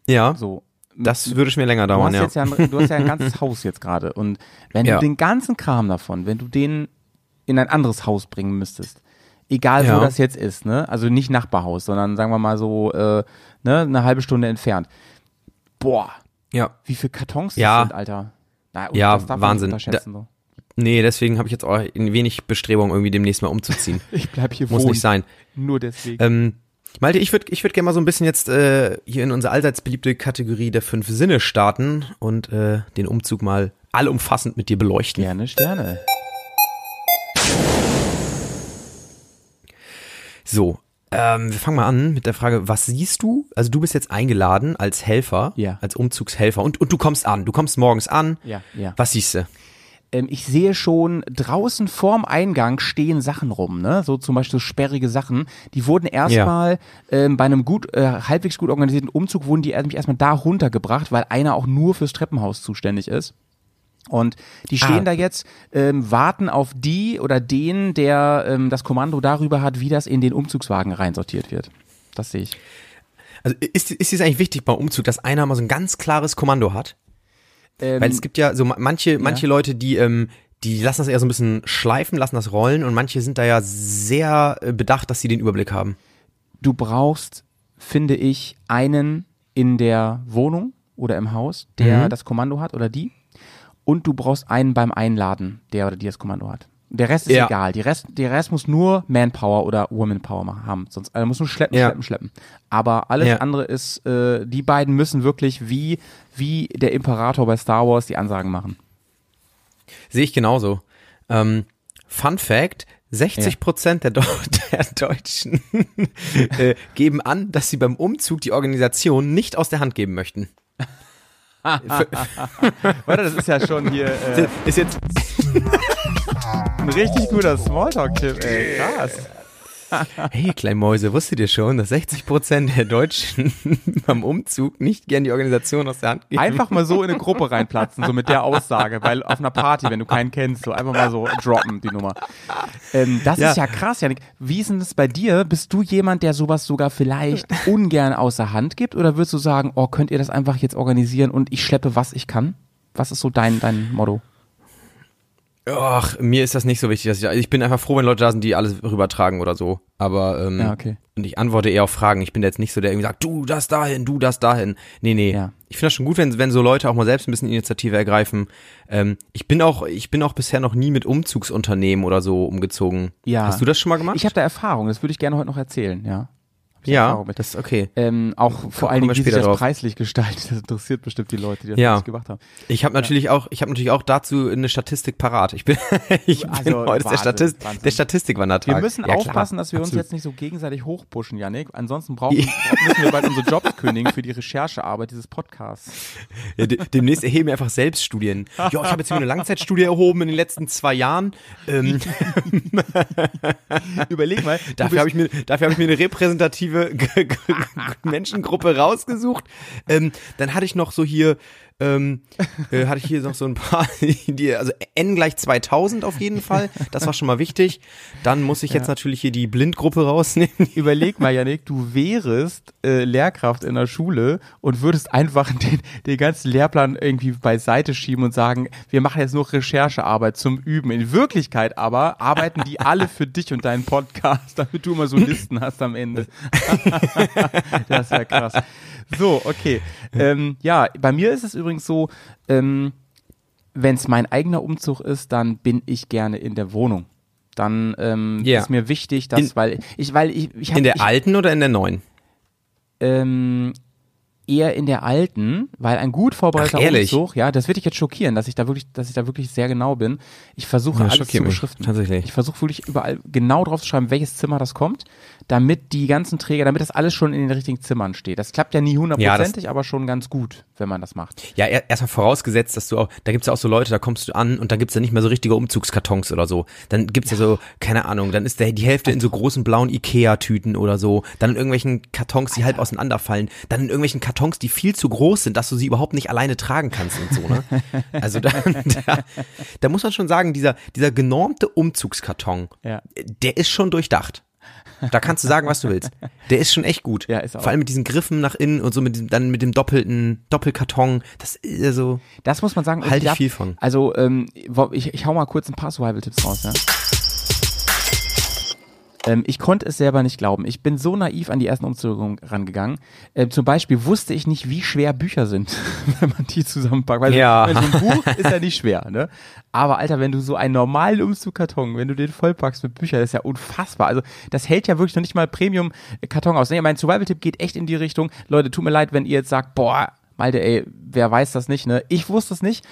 ja, So. Das würde mir länger du dauern, hast ja. ja ein, du hast ja ein ganzes Haus jetzt gerade und wenn Ja. du den ganzen Kram davon, wenn du den in ein anderes Haus bringen müsstest, egal wo Ja. das jetzt ist, ne, also nicht Nachbarhaus, sondern sagen wir mal so, äh, ne, eine halbe Stunde entfernt. Boah, Ja. wie viele Kartons Ja. das sind, Alter. Na, Ja, das darf man Wahnsinn. nicht unterschätzen, so. Nee, deswegen habe ich jetzt auch ein wenig Bestrebung, irgendwie demnächst mal umzuziehen. Ich bleib hier Muss wohnen. nicht sein. Nur deswegen. Ähm, Malte, ich würde ich würd gerne mal so ein bisschen jetzt äh, hier in unsere allseits beliebte Kategorie der fünf Sinne starten und äh, den Umzug mal allumfassend mit dir beleuchten. Gerne Sterne. So, ähm, wir fangen mal an mit der Frage, was siehst du? Also du bist jetzt eingeladen als Helfer, Ja. als Umzugshelfer und, und du kommst an, du kommst morgens an. Ja, ja. Was siehst du? ähm, ich sehe schon draußen vorm Eingang stehen Sachen rum, ne? So zum Beispiel so sperrige Sachen. Die wurden erstmal ähm, bei einem gut, äh, halbwegs gut organisierten Umzug wurden die nämlich erstmal da runtergebracht, weil einer auch nur fürs Treppenhaus zuständig ist. Und die stehen Ah. da jetzt, ähm, warten auf die oder den, der ähm, das Kommando darüber hat, wie das in den Umzugswagen reinsortiert wird. Das sehe ich. Also ist, ist es eigentlich wichtig beim Umzug, dass einer mal so ein ganz klares Kommando hat? Ähm, Weil es gibt ja so ma- manche, manche Leute, die, ähm, die lassen das eher so ein bisschen schleifen, lassen das rollen und manche sind da ja sehr äh, bedacht, dass sie den Überblick haben. du brauchst, finde ich, einen in der Wohnung oder im Haus, der Mhm. das Kommando hat oder die. Und du brauchst einen beim Einladen, der oder die das Kommando hat. Der Rest ist Ja. egal. Die Rest, der Rest muss nur Manpower oder Womanpower ma- haben. Sonst also muss nur schleppen, Ja. schleppen, schleppen. Aber alles Ja. andere ist, äh, die beiden müssen wirklich wie, wie der Imperator bei Star Wars die Ansagen machen. Sehe ich genauso. Ähm, Fun Fact, 60 Prozent der, der Deutschen äh, geben an, dass sie beim Umzug die Organisation nicht aus der Hand geben möchten. Warte, das ist ja schon hier äh, Ist jetzt, ein richtig guter Smalltalk-Tipp, ey. Krass. hey Kleinmäuse, wusstet ihr schon, dass 60 Prozent der Deutschen beim Umzug nicht gern die Organisation aus der Hand geben? Einfach mal so in eine Gruppe reinplatzen, so mit der Aussage, weil auf einer Party, wenn du keinen kennst, so einfach mal so droppen, die Nummer. Ähm, das Ja. ist ja krass, Janik. Wie ist denn das bei dir? Bist du jemand, der sowas sogar vielleicht ungern außer Hand gibt? Oder würdest du sagen, oh, könnt ihr das einfach jetzt organisieren und ich schleppe, was ich kann? Was ist so dein, dein Motto? Ach, mir ist das nicht so wichtig. Dass ich, ich bin einfach froh, wenn Leute da sind, die alles rübertragen oder so. Aber ähm, Ja, okay. und ich antworte eher auf Fragen. Ich bin jetzt nicht so, der irgendwie sagt, du das dahin, du das dahin. Nee, nee. Ja. Ich finde das schon gut, wenn, wenn so Leute auch mal selbst ein bisschen Initiative ergreifen. Ähm, ich bin auch, ich bin auch bisher noch nie mit Umzugsunternehmen oder so umgezogen. Ja. Hast du das schon mal gemacht? Ich habe da Erfahrung, das würde ich gerne heute noch erzählen, ja. Ich ja, Erfahrung mit. das ist okay. Ähm, auch vor kommen allen Dingen, wie sich das drauf. preislich gestaltet. Das interessiert bestimmt die Leute, die das Ja. gemacht haben. Ich habe natürlich auch, ich habe natürlich auch dazu eine Statistik parat. Ich bin, ich bin Also, heute ist der, Wahnsinn, Statist, Wahnsinn. der Statistikwandertag. Wir müssen Ja, klar. aufpassen, dass wir uns Absolut. jetzt nicht so gegenseitig hochpushen, Janik. Ansonsten brauchen, müssen wir bald unsere Jobs kündigen für die Recherchearbeit dieses Podcasts. Ja, de demnächst erheben wir einfach Selbststudien. Ja, ich habe jetzt wieder eine Langzeitstudie erhoben in den letzten zwei Jahren. Ähm, Überleg mal, dafür habe ich mir, dafür habe ich mir eine repräsentative Menschengruppe rausgesucht. Ähm, dann hatte ich noch so hier, ähm, äh, hatte ich hier noch so ein paar, die, also n gleich 2000 auf jeden Fall. Das war schon mal wichtig. Dann muss ich jetzt natürlich hier die Blindgruppe rausnehmen. überleg mal, Janik, du wärest äh, Lehrkraft in der Schule und würdest einfach den, den ganzen Lehrplan irgendwie beiseite schieben und sagen, wir machen jetzt nur Recherchearbeit zum Üben. In Wirklichkeit aber arbeiten die alle für dich und deinen Podcast, damit du immer so Listen hast am Ende. das ist ja krass. So, okay. Ähm, ja, bei mir ist es übrigens so, ähm, wenn es mein eigener Umzug ist, dann bin ich gerne in der Wohnung. Dann ähm, Ja. ist mir wichtig, dass, In- weil ich, weil ich, ich hab, In der ich, alten oder in der neuen? ähm, eher in der alten, weil ein gut vorbereiteter? Umzug, ja, das wird dich jetzt schockieren, dass ich da wirklich, dass ich da wirklich sehr genau bin. Ich versuche Ja, alles zu beschriften. tatsächlich. Ich versuche wirklich überall genau drauf zu schreiben, welches Zimmer das kommt, damit die ganzen Träger, damit das alles schon in den richtigen Zimmern steht. Das klappt ja nie hundertprozentig, aber schon ganz gut, wenn man das macht. Ja, er- erstmal vorausgesetzt, dass du auch, da gibt's ja auch so Leute, da kommst du an und da gibt's ja nicht mehr so richtige Umzugskartons oder so. Dann gibt's ja, so, keine Ahnung, dann ist der, die Hälfte in so großen blauen Ikea-Tüten oder so. Dann in irgendwelchen Kartons, die halb auseinanderfallen. Dann in irgendwelchen Kartons, die viel zu groß sind, dass du sie überhaupt nicht alleine tragen kannst und so, ne? Also da, da, da muss man schon sagen, dieser, dieser genormte Umzugskarton, Ja. der ist schon durchdacht. Da kannst du sagen, was du willst. Der ist schon echt gut. Ja, ist er Vor allem mit diesen Griffen nach innen und so mit diesem, dann mit dem doppelten Doppelkarton. Das ist also Das muss man sagen. Halte ich viel von. Also, ähm, ich, ich hau mal kurz ein paar Survival-Tipps raus, ja. Ähm, ich konnte es selber nicht glauben. Ich bin so naiv an die ersten Umzüge rangegangen. Ähm, zum Beispiel wusste ich nicht, wie schwer Bücher sind, wenn man die zusammenpackt. Weil Ja. so ein Buch ist ja nicht schwer, ne? Aber Alter, wenn du so einen normalen Umzugkarton, wenn du den vollpackst mit Büchern, das ist ja unfassbar. Also das hält ja wirklich noch nicht mal Premium-Karton aus. Nee, mein Survival-Tipp geht echt in die Richtung. Leute, tut mir leid, wenn ihr jetzt sagt, boah, Malte, ey, wer weiß das nicht, ne? Ich wusste es nicht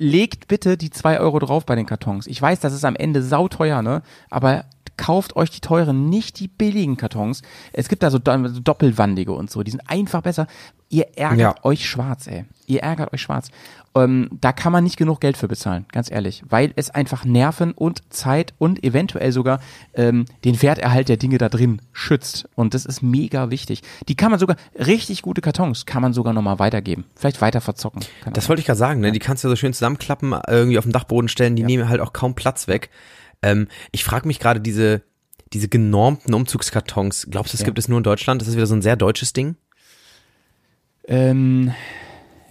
legt bitte die zwei Euro drauf bei den Kartons. Ich weiß, das ist am Ende sauteuer, ne? Aber kauft euch die teuren, nicht die billigen Kartons. Es gibt da so, do- so doppelwandige und so, die sind einfach besser. Ihr ärgert Ja. euch schwarz, ey. Ihr ärgert euch schwarz. Ähm, da kann man nicht genug Geld für bezahlen, ganz ehrlich, weil es einfach Nerven und Zeit und eventuell sogar ähm, den Werterhalt der Dinge da drin schützt. Und das ist mega wichtig. Die kann man sogar, richtig gute Kartons, kann man sogar nochmal weitergeben. Vielleicht weiter verzocken. Kann Das wollte ich gerade sagen, ne? Die kannst du so schön zusammenklappen, irgendwie auf den Dachboden stellen, die nehmen halt auch kaum Platz weg. Ähm, ich frage mich gerade, diese, diese genormten Umzugskartons, glaubst du, es Ja. gibt es nur in Deutschland? Das ist wieder so ein sehr deutsches Ding? Ähm,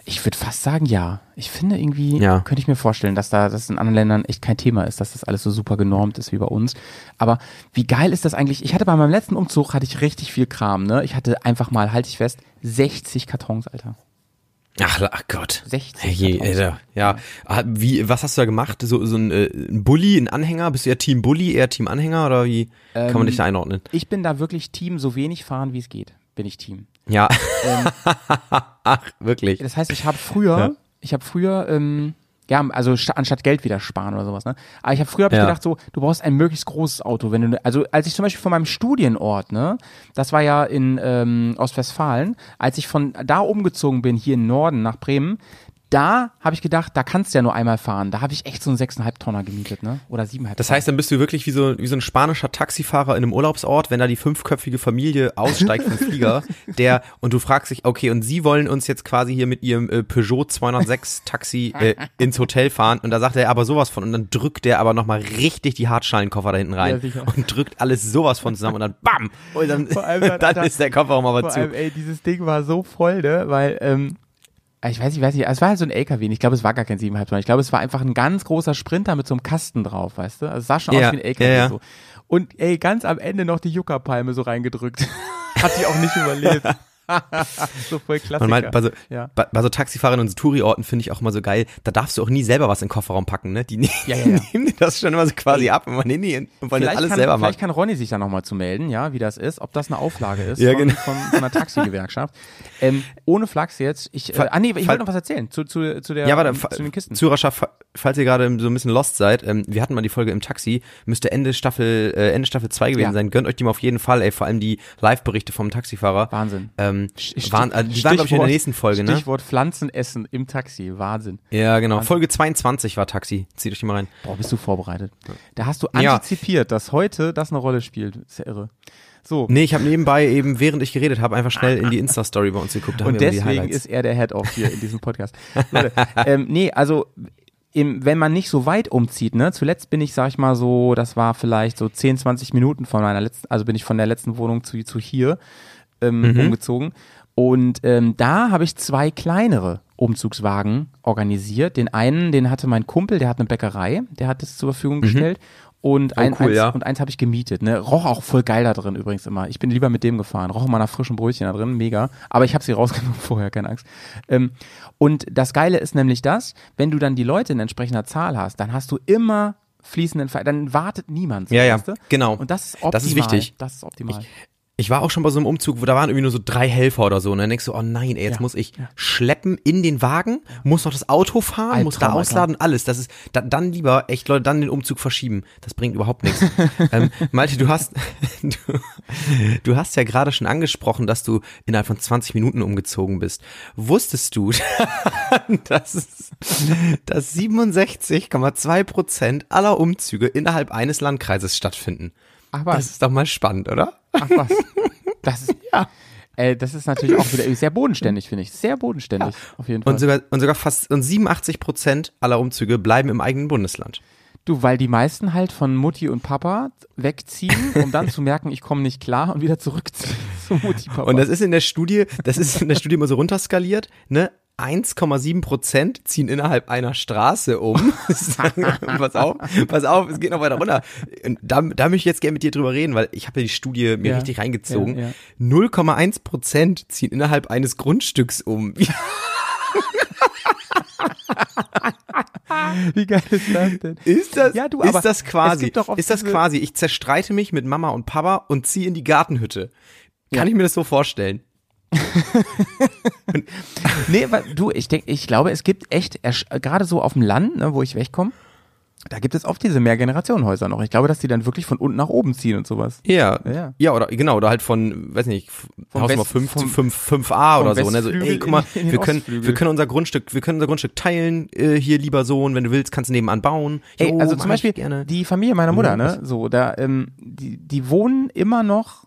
ich würde fast sagen, ja. Ich finde irgendwie, Ja. könnte ich mir vorstellen, dass da das in anderen Ländern echt kein Thema ist, dass das alles so super genormt ist wie bei uns. Aber wie geil ist das eigentlich? Ich hatte bei meinem letzten Umzug hatte ich richtig viel Kram, ne? Ich hatte einfach mal, halte ich fest, 60 Kartons, Alter. Ach, ach Gott. 60 Je, Kartons. Alter. Ja. Ah, Wie, was hast du da gemacht? So, so ein, äh, ein Bully, ein Anhänger? Bist du eher Team Bully, eher Team Anhänger oder wie kann man dich da einordnen? Ich bin da wirklich Team, so wenig fahren, wie es geht, bin ich Team. Ja. ach, wirklich. Das heißt, ich habe früher, Ja. ich habe früher, ähm, ja, also sta- anstatt Geld wieder sparen oder sowas, ne? Aber ich habe früher hab ich Ja. gedacht, so, du brauchst ein möglichst großes Auto. Wenn du, also als ich zum Beispiel von meinem Studienort, ne, das war ja in ähm, Ostwestfalen, als ich von da umgezogen bin, hier im Norden nach Bremen, da habe ich gedacht, da kannst du ja nur einmal fahren. Da habe ich echt so einen 6,5 Tonner gemietet, ne? Oder 7,5 Das heißt, dann bist du wirklich wie so, wie so ein spanischer Taxifahrer in einem Urlaubsort, wenn da die fünfköpfige Familie aussteigt vom Flieger, der, und du fragst dich, okay, und sie wollen uns jetzt quasi hier mit ihrem äh, Peugeot 206 Taxi äh, ins Hotel fahren und da sagt er aber sowas von und dann drückt der aber nochmal richtig die Hartschalenkoffer da hinten Ja, rein sicher. und drückt alles sowas von zusammen und dann BAM! Und dann, allem dann, dann ist der Kofferraum aber Vor zu. allem, ey, dieses Ding war so voll, ne? Weil, ähm, ich weiß nicht, ich weiß nicht, es war halt so ein LKW, ich glaube, es war gar kein 7,5 Tonnen. Ich glaube, es war einfach ein ganz großer Sprinter mit so einem Kasten drauf, weißt du? Also es sah schon Ja, aus wie ein LKW ja, ja. so. Und ey, ganz am Ende noch die Yucca-Palme so reingedrückt. Hat die auch nicht überlebt. so voll Klassiker. Man meint, bei so, ja. bei, bei so Taxifahrern und so Touri-Orten finde ich auch immer so geil, da darfst du auch nie selber was in den Kofferraum packen, ne? Die, ne- Ja, ja, ja. nehmen dir das schon immer so quasi ab und man, nee, und wollen das Vielleicht, alles kann, selber machen. vielleicht kann Ronny sich da nochmal zu melden, ja, wie das ist, ob das eine Auflage ist Ja, von, genau. von, von einer Taxigewerkschaft. ähm, ohne Flachs jetzt, ich, äh, ah nee, ich wollte noch was erzählen zu, zu, zu der, Ja, warte, ähm, zu den Kisten. Zuhörerschaft, fa- falls ihr gerade so ein bisschen lost seid, ähm, wir hatten mal die Folge im Taxi, müsste Ende Staffel, äh, Ende Staffel 2 gewesen sein. Gönnt euch die mal auf jeden Fall, ey, vor allem die Live-Berichte vom Taxifahrer. Wahnsinn. Ähm, Stich- waren, äh, die waren, glaube ich, in der Stichwort- nächsten Folge, ne? Stichwort Pflanzen essen im Taxi. Wahnsinn. Ja, genau. Folge 22 war Taxi. Zieht euch die mal rein. Boah, bist du vorbereitet. Da hast du Ja. antizipiert, dass heute das eine Rolle spielt. Ist ja irre. So. Nee, ich habe nebenbei eben, während ich geredet habe, einfach schnell in die Insta-Story bei uns geguckt. Und deswegen ist er der Head-Off hier in diesem Podcast. Leute, ähm, nee, also im, wenn man nicht so weit umzieht, ne, zuletzt bin ich, sag ich mal so, das war vielleicht so 10, 20 Minuten von meiner letzten, also bin ich von der letzten Wohnung zu, zu hier ähm, Mhm. umgezogen. Und ähm, da habe ich zwei kleinere Umzugswagen organisiert. Den einen, den hatte mein Kumpel, der hat eine Bäckerei, der hat es zur Verfügung gestellt. Und, ein, Mhm. Oh, cool, eins, ja. und eins habe ich gemietet. Ne? Roch auch voll geil da drin übrigens immer. Ich bin lieber mit dem gefahren. Roch immer nach frischen Brötchen da drin, mega. Aber ich habe sie rausgenommen vorher, keine Angst. Ähm, und das Geile ist nämlich das, wenn du dann die Leute in entsprechender Zahl hast, dann hast du immer fließenden Ver dann wartet niemand. so, Ja, ja, genau. Und das ist optimal. Das ist wichtig. Das ist optimal. Ich war auch schon bei so einem Umzug, wo da waren irgendwie nur so drei Helfer oder so. Und dann denkst du, oh nein, ey, jetzt Ja, muss ich schleppen in den Wagen, muss noch das Auto fahren, muss da ausladen, alles. Das ist da, dann lieber, echt Leute, dann den Umzug verschieben. Das bringt überhaupt nichts. ähm, Malte, du hast, du, du hast ja gerade schon angesprochen, dass du innerhalb von 20 Minuten umgezogen bist. Wusstest du, dass, dass 67,2 Prozent aller Umzüge innerhalb eines Landkreises stattfinden? Ach Das was, ist doch mal spannend, oder? ach was. Das ist, ja. Äh, das ist natürlich auch wieder sehr bodenständig, finde ich. Sehr bodenständig, auf jeden Fall. Und sogar, und sogar fast und 87 Prozent aller Umzüge bleiben im eigenen Bundesland. Du, weil die meisten halt von Mutti und Papa wegziehen, um dann zu merken, ich komme nicht klar und wieder zurückziehen zu Mutti, Papa. Und das ist in der Studie, das ist in der Studie immer so runterskaliert, ne? 1,7 Prozent ziehen innerhalb einer Straße um. pass auf, pass auf, es geht noch weiter runter. Und Da, da möchte ich jetzt gerne mit dir drüber reden, weil ich habe ja die Studie mir Ja. richtig reingezogen. Ja, ja. 0,1 Prozent ziehen innerhalb eines Grundstücks um. Wie geil ist das denn? Ist das, Ja, du, ist das quasi, ist das quasi, ich zerstreite mich mit Mama und Papa und ziehe in die Gartenhütte. Kann ich mir das so vorstellen? Nee, weil du, ich denke, ich glaube, es gibt echt, gerade so auf dem Land, ne, wo ich wegkomme, da gibt es oft diese Mehrgenerationenhäuser noch. Ich glaube, dass die dann wirklich von unten nach oben ziehen und sowas. Ja. Ja. Ja, oder genau, oder halt von, weiß nicht, Vom Haus Nummer West- 5 zu vom- 5, 5a oder so, ne? So, Westflügel ey, guck mal, wir können, Ostflügel. wir können unser Grundstück, wir können unser Grundstück teilen, äh, hier, lieber Sohn, wenn du willst, kannst du nebenan bauen. Ey, Jo, also mach zum Beispiel die Familie meiner Mutter, Ja, ne, so, da, ähm, die, die wohnen immer noch,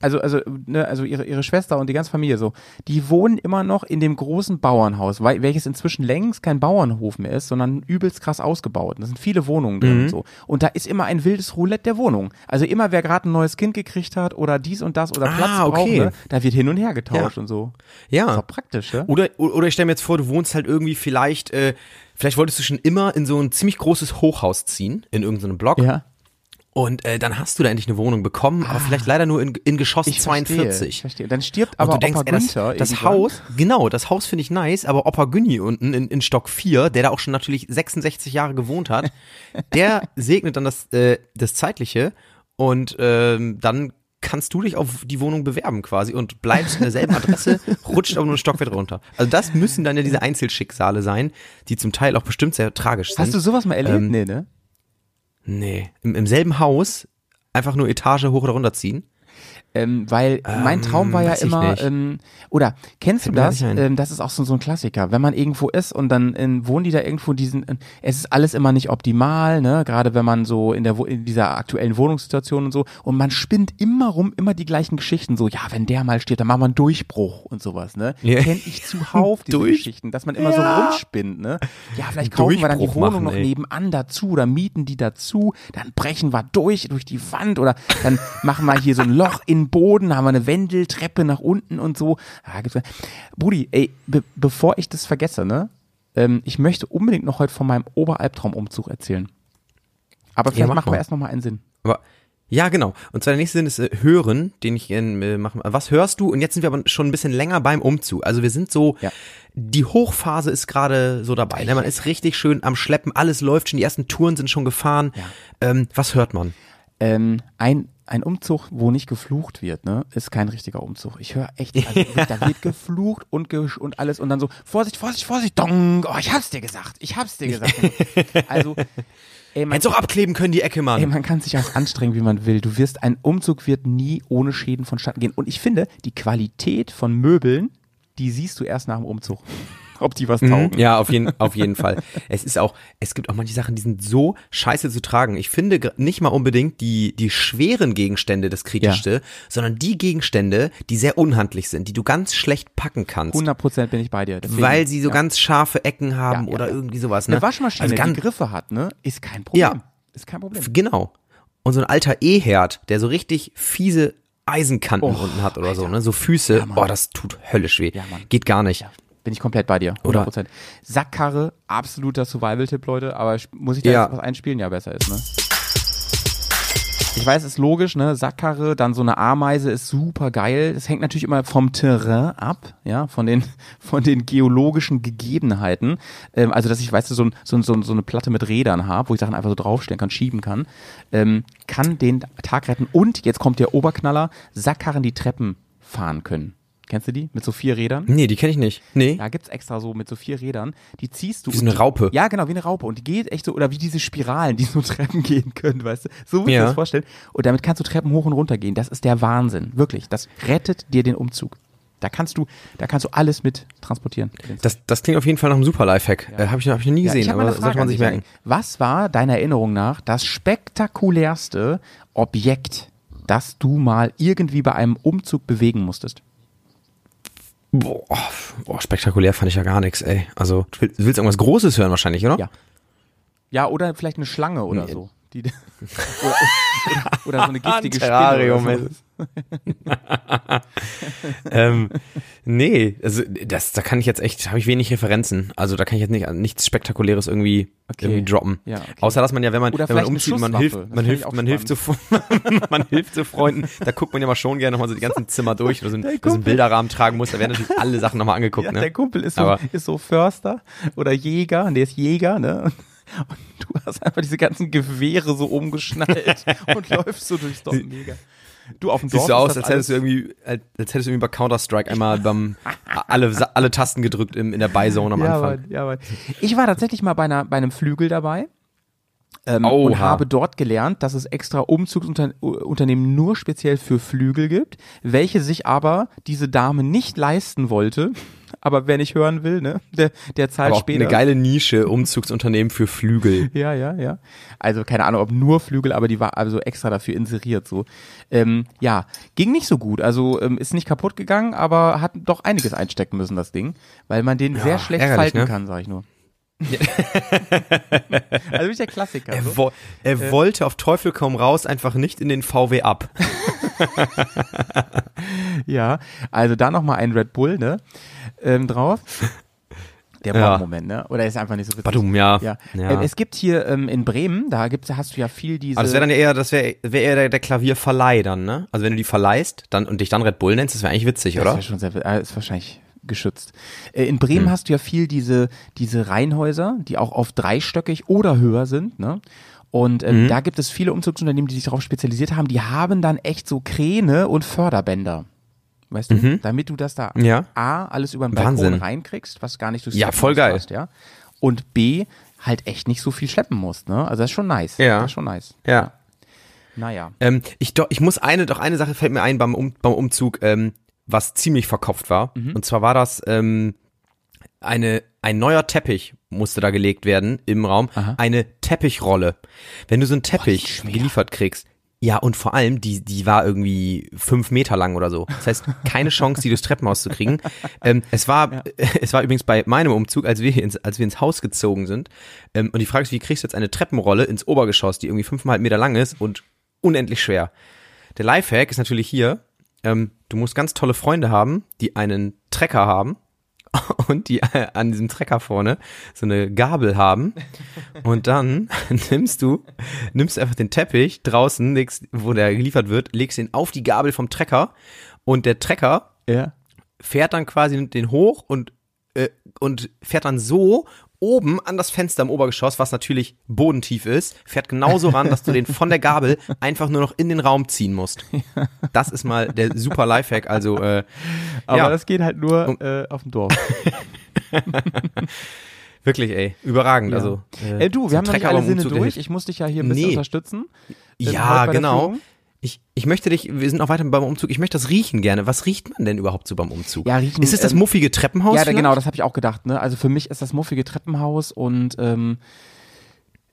also, also, ne, also ihre, ihre Schwester und die ganze Familie so, die wohnen immer noch in dem großen Bauernhaus, weil, welches inzwischen längst kein Bauernhof mehr ist, sondern übelst krass ausgebaut. Da sind viele Wohnungen drin Mhm. und so. Und da ist immer ein wildes Roulette der Wohnung. Also immer, wer gerade ein neues Kind gekriegt hat oder dies und das oder Ah, Platz braucht, okay. ne, da wird hin und her getauscht Ja. und so. Ja. Ist doch praktisch, ne? Oder, oder ich stelle mir jetzt vor, du wohnst halt irgendwie vielleicht, äh, vielleicht wolltest du schon immer in so ein ziemlich großes Hochhaus ziehen, in irgendeinem Block. Ja. Und äh, dann hast du da endlich eine Wohnung bekommen, aber vielleicht leider nur in, in Geschoss Ah. Ich 42. Verstehe, ich verstehe. Dann stirbt Und aber du denkst, Opa ey, das, Günther das irgendwann. Haus, genau, das Haus finde ich nice, aber Opa Günni unten in, in Stock 4, der da auch schon natürlich 66 Jahre gewohnt hat, der segnet dann das, äh, das Zeitliche und ähm, dann kannst du dich auf die Wohnung bewerben quasi und bleibst in derselben Adresse, rutscht aber nur einen Stockwerk runter. Also das müssen dann ja diese Einzelschicksale sein, die zum Teil auch bestimmt sehr tragisch sind. Hast du sowas mal erlebt? Ähm, nee, ne? Nee, im, im selben Haus einfach nur Etage hoch oder runter ziehen. Ähm, weil mein Traum war ja immer, ähm, oder kennst du Fällt mir das? Ähm, das ist auch so, so ein Klassiker. Wenn man irgendwo ist und dann ähm, wohnen die da irgendwo diesen, äh, es ist alles immer nicht optimal, ne? Gerade wenn man so in der in dieser aktuellen Wohnungssituation und so und man spinnt immer rum, immer die gleichen Geschichten. So, ja, wenn der mal steht, dann machen wir einen Durchbruch und sowas, ne? Ja. Kenn ich zuhauf diese Durch- Geschichten, dass man immer so rumspinnt, ne? Ja, vielleicht kaufen wir dann die Durchbruch Wohnung machen, noch ey. nebenan dazu oder mieten die dazu, dann brechen wir durch, durch die Wand oder dann machen wir hier so ein Loch in den Boden, haben wir eine Wendeltreppe nach unten und so. Ja, gibt's, Brudi, ey, be bevor ich das vergesse, ne, ähm, ich möchte unbedingt noch heute von meinem Oberalbtraumumzug erzählen. Aber vielleicht mach machen wir erst noch mal einen Sinn. Aber ja, genau. Und zwar der nächste Sinn ist äh, hören, den ich äh, machen. Was hörst du? Und jetzt sind wir aber schon ein bisschen länger beim Umzug. Also wir sind so, Ja. die Hochphase ist gerade so dabei. Ne? Man ist richtig schön am Schleppen, alles läuft schon, die ersten Touren sind schon gefahren. Ähm, was hört man? Ähm, ein, ein Umzug, wo nicht geflucht wird, ne, ist kein richtiger Umzug. Ich höre echt, also, da wird geflucht und, ge und alles und dann so, Vorsicht, Vorsicht, Vorsicht, dong, oh, ich hab's dir gesagt, ich hab's dir gesagt. Also, ey, man, Hättest auch abkleben können, die Ecke, Mann. ey, man kann sich auch anstrengen, wie man will. Du wirst, ein Umzug wird nie ohne Schäden vonstatten gehen. Und ich finde, die Qualität von Möbeln, die siehst du erst nach dem Umzug. Ob die was taugen. Mhm. Ja, auf jeden, auf jeden Fall. Es ist auch, es gibt auch manche Sachen, die sind so scheiße zu tragen. Ich finde nicht mal unbedingt die, die schweren Gegenstände das Kritischste, sondern die Gegenstände, die sehr unhandlich sind, die du ganz schlecht packen kannst. 100% bin ich bei dir. Deswegen, weil sie so ja. ganz scharfe Ecken haben Ja, ja, oder ja. irgendwie sowas. Ne? Eine Waschmaschine, also ganz, die Griffe hat, ne, ist kein Problem. Ja. Ist kein Problem. Genau. Und so ein alter E-Herd, der so richtig fiese Eisenkanten Oh, unten hat oder so, ne? So Füße. Mann. oh, das tut höllisch weh. Ja, Mann. Geht gar nicht. Bin ich komplett bei dir. 100%. Oder- Sackkarre, absoluter Survival-Tipp, Leute. Aber muss ich da Ja. jetzt was einspielen? Ja, besser ist, ne? Ich weiß, ist logisch, ne? Sackkarre, dann so eine Ameise ist super geil. Das hängt natürlich immer vom Terrain ab, ja, von den, von den geologischen Gegebenheiten. Ähm, also, dass ich, weißt du, so, ein, so, so, so eine Platte mit Rädern habe, wo ich Sachen einfach so draufstellen kann, schieben kann, ähm, kann den Tag retten. Und jetzt kommt der Oberknaller, Sackkarren, die Treppen fahren können. Kennst du die? Mit so vier Rädern? Nee, die kenne ich nicht. Nee. Da gibt's extra so mit so vier Rädern, die ziehst du. Wie so eine die- Raupe. Ja, genau, wie eine Raupe. Und die geht echt so, oder wie diese Spiralen, die so Treppen gehen können, weißt du? So musst du Ja. dir das vorstellen. Und damit kannst du Treppen hoch und runter gehen. Das ist der Wahnsinn. Wirklich. Das rettet dir den Umzug. Da kannst du, da kannst du alles mit transportieren. Das, das klingt auf jeden Fall nach einem super Lifehack. Äh, Habe ich, noch- hab ich noch nie Ja, gesehen, ich mal aber sollte man an sich merken. Was war deiner Erinnerung nach das spektakulärste Objekt, das du mal irgendwie bei einem Umzug bewegen musstest? Boah, boah, spektakulär fand ich ja gar nichts, ey. Also, du willst, du willst irgendwas Großes hören wahrscheinlich, oder? Ja. Ja, oder vielleicht eine Schlange oder Nee. so. Die, oder, oder, so eine giftige Spinne. Oder so. ähm, nee, also das, da kann ich jetzt echt, habe ich wenig Referenzen. Also da kann ich jetzt nicht, nichts Spektakuläres irgendwie, Okay. irgendwie droppen. Ja, okay. Außer dass man ja, wenn man, Oder wenn man umzieht, man hilft, Das man hilft, man hilft, so, man hilft so Freunden. Da guckt man ja mal schon gerne nochmal so die ganzen Zimmer durch oder so, ein- so einen. Bilderrahmen tragen muss. Da werden natürlich alle Sachen nochmal angeguckt. Ja, ne? der Kumpel ist so, Aber- ist so Förster oder Jäger, und der ist Jäger, ne? Und du hast einfach diese ganzen Gewehre so umgeschnallt und läufst so durchs Dorf. Mega. Du auf dem Dorf Siehst du aus, als hättest du irgendwie, als, als hättest du irgendwie bei Counter-Strike einmal beim, alle, alle Tasten gedrückt im, in der Buy-Zone am ja, Anfang. Mann, ja, Mann. Ich war tatsächlich mal bei, einer, bei einem Flügel dabei. Ähm, und habe dort gelernt, dass es extra Umzugsunternehmen nur speziell für Flügel gibt, welche sich aber diese Dame nicht leisten wollte. Aber wer nicht hören will, ne, der, der zahlt Aber auch später. eine geile Nische, Umzugsunternehmen für Flügel. Ja, ja, ja. Also keine Ahnung, ob nur Flügel, aber die war also extra dafür inseriert so. Ähm, ja, ging nicht so gut. Also ähm, ist nicht kaputt gegangen, aber hat doch einiges einstecken müssen, das Ding, weil man den sehr schlecht falten ne? kann, sag ich nur. also wirklich der Klassiker. Er, wo, er wollte auf Teufel komm raus einfach nicht in den VW ab. Ja, also da nochmal ein Red Bull, ne? Ähm, drauf. Der Ja. Moment, ne? Oder ist einfach nicht so witzig. Badum, ja. Ja. Ja. Ähm, es gibt hier ähm, in Bremen, da gibt's, hast du ja viel diese. Aber das wäre dann ja eher, das wäre wär eher der, der Klavierverleih dann, ne? Also wenn du die verleihst dann, und dich dann Red Bull nennst, das wäre eigentlich witzig, Das oder? wär schon sehr, äh, ist wahrscheinlich geschützt. Äh, in Bremen Hm. hast du ja viel diese, diese Reihenhäuser, die auch auf dreistöckig oder höher sind, ne? Und ähm, Mhm. da gibt es viele Umzugsunternehmen, die sich darauf spezialisiert haben, die haben dann echt so Kräne und Förderbänder. Weißt du, damit du das da Mhm. Ja. A, alles über den Balkon Wahnsinn. reinkriegst, was gar nicht durchs Ja, voll geil. passt, ja. Und B, halt echt nicht so viel schleppen musst, ne? Also das ist schon nice. Ja. Das ist schon nice. Ja. Naja. Ähm, ich, doch, ich muss eine, doch eine Sache fällt mir ein beim, um, beim Umzug, ähm, was ziemlich verkopft war. Mhm. Und zwar war das ähm, eine, ein neuer Teppich musste da gelegt werden im Raum. Eine Teppichrolle. Wenn du so einen Teppich geliefert kriegst, ja, und vor allem, die, die war irgendwie fünf Meter lang oder so. Das heißt, keine Chance, die durchs Treppenhaus zu kriegen. Ähm, es war, es war übrigens bei meinem Umzug, als wir ins, als wir ins Haus gezogen sind. Ähm, und die Frage ist, wie kriegst du jetzt eine Treppenrolle ins Obergeschoss, die irgendwie fünfeinhalb Meter lang ist und unendlich schwer? Der Lifehack ist natürlich hier, ähm, du musst ganz tolle Freunde haben, die einen Trecker haben und die äh, an diesem Trecker vorne so eine Gabel haben und dann nimmst du nimmst einfach den Teppich draußen, legst, wo der geliefert wird, legst ihn auf die Gabel vom Trecker und der Trecker Ja. fährt dann quasi den hoch und äh, und fährt dann so oben an das Fenster im Obergeschoss, was natürlich bodentief ist, fährt genauso ran, dass du den von der Gabel einfach nur noch in den Raum ziehen musst. Das ist mal der super Lifehack. Also äh, Aber ja, das geht halt nur äh, auf dem Dorf. wirklich, ey, überragend. Ja. Also Äh, du, so wir haben noch nicht alle Sinne durch. Ich muss dich ja hier ein bisschen Nee. unterstützen. Ähm, Ja, genau. Führung. Ich, ich möchte dich, wir sind noch weiter beim Umzug, ich möchte das riechen gerne. Was riecht man denn überhaupt so beim Umzug? Ja, riechen, ist es das ähm, muffige Treppenhaus? Ja, da, genau, das habe ich auch gedacht. Ne? Also für mich ist das muffige Treppenhaus und ähm,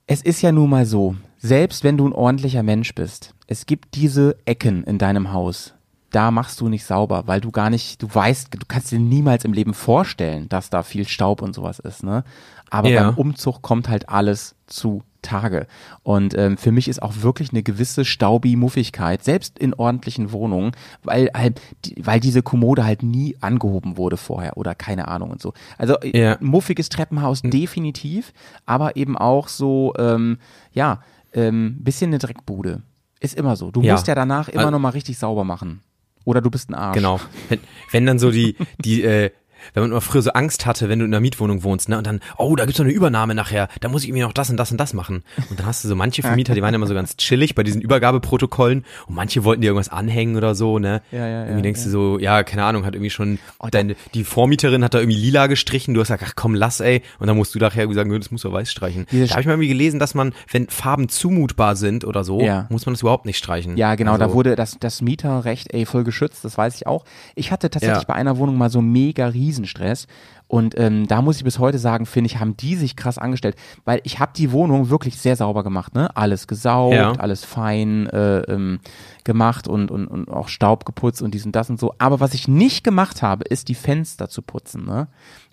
es ist ja nun mal so, selbst wenn du ein ordentlicher Mensch bist, es gibt diese Ecken in deinem Haus. Da machst du nicht sauber, weil du gar nicht, du weißt, du kannst dir niemals im Leben vorstellen, dass da viel Staub und sowas ist, ne? Aber Ja. beim Umzug kommt halt alles zu Tage. Und ähm, für mich ist auch wirklich eine gewisse Staubi-Muffigkeit, selbst in ordentlichen Wohnungen, weil halt, die, weil diese Kommode halt nie angehoben wurde vorher oder keine Ahnung und so. Also äh, Ja. muffiges Treppenhaus definitiv, aber eben auch so, ähm, ja, ähm, bisschen eine Dreckbude. Ist immer so. Du Ja. musst ja danach immer Also- noch mal richtig sauber machen. Oder du bist ein Arsch. Genau. Wenn, wenn dann so die, die, äh, wenn man immer früher so Angst hatte, wenn du in einer Mietwohnung wohnst, ne, und dann, oh, da gibt's noch eine Übernahme nachher, da muss ich irgendwie noch das und das und das machen. Und dann hast du so manche Vermieter, die waren immer so ganz chillig bei diesen Übergabeprotokollen und manche wollten dir irgendwas anhängen oder so, ne? Ja, ja, ja, Irgendwie denkst ja. du so, ja, keine Ahnung, hat irgendwie schon, Oh, da- deine, die Vormieterin hat da irgendwie lila gestrichen, du hast gesagt, ach komm, lass, ey. Und dann musst du nachher sagen, das muss doch weiß streichen. Da habe ich mal irgendwie gelesen, dass man, wenn Farben zumutbar sind oder so, Ja. muss man das überhaupt nicht streichen. Ja, genau, da Also- wurde das, das Mieterrecht ey, voll geschützt, das weiß ich auch. Ich hatte tatsächlich Ja. bei einer Wohnung mal so mega Riesenstress Und ähm, da muss ich bis heute sagen, finde ich, haben die sich krass angestellt, weil ich habe die Wohnung wirklich sehr sauber gemacht, ne? Alles gesaugt, Ja. alles fein äh, ähm, gemacht und, und, und auch Staub geputzt und dies und das und so. Aber was ich nicht gemacht habe, ist die Fenster zu putzen, ne?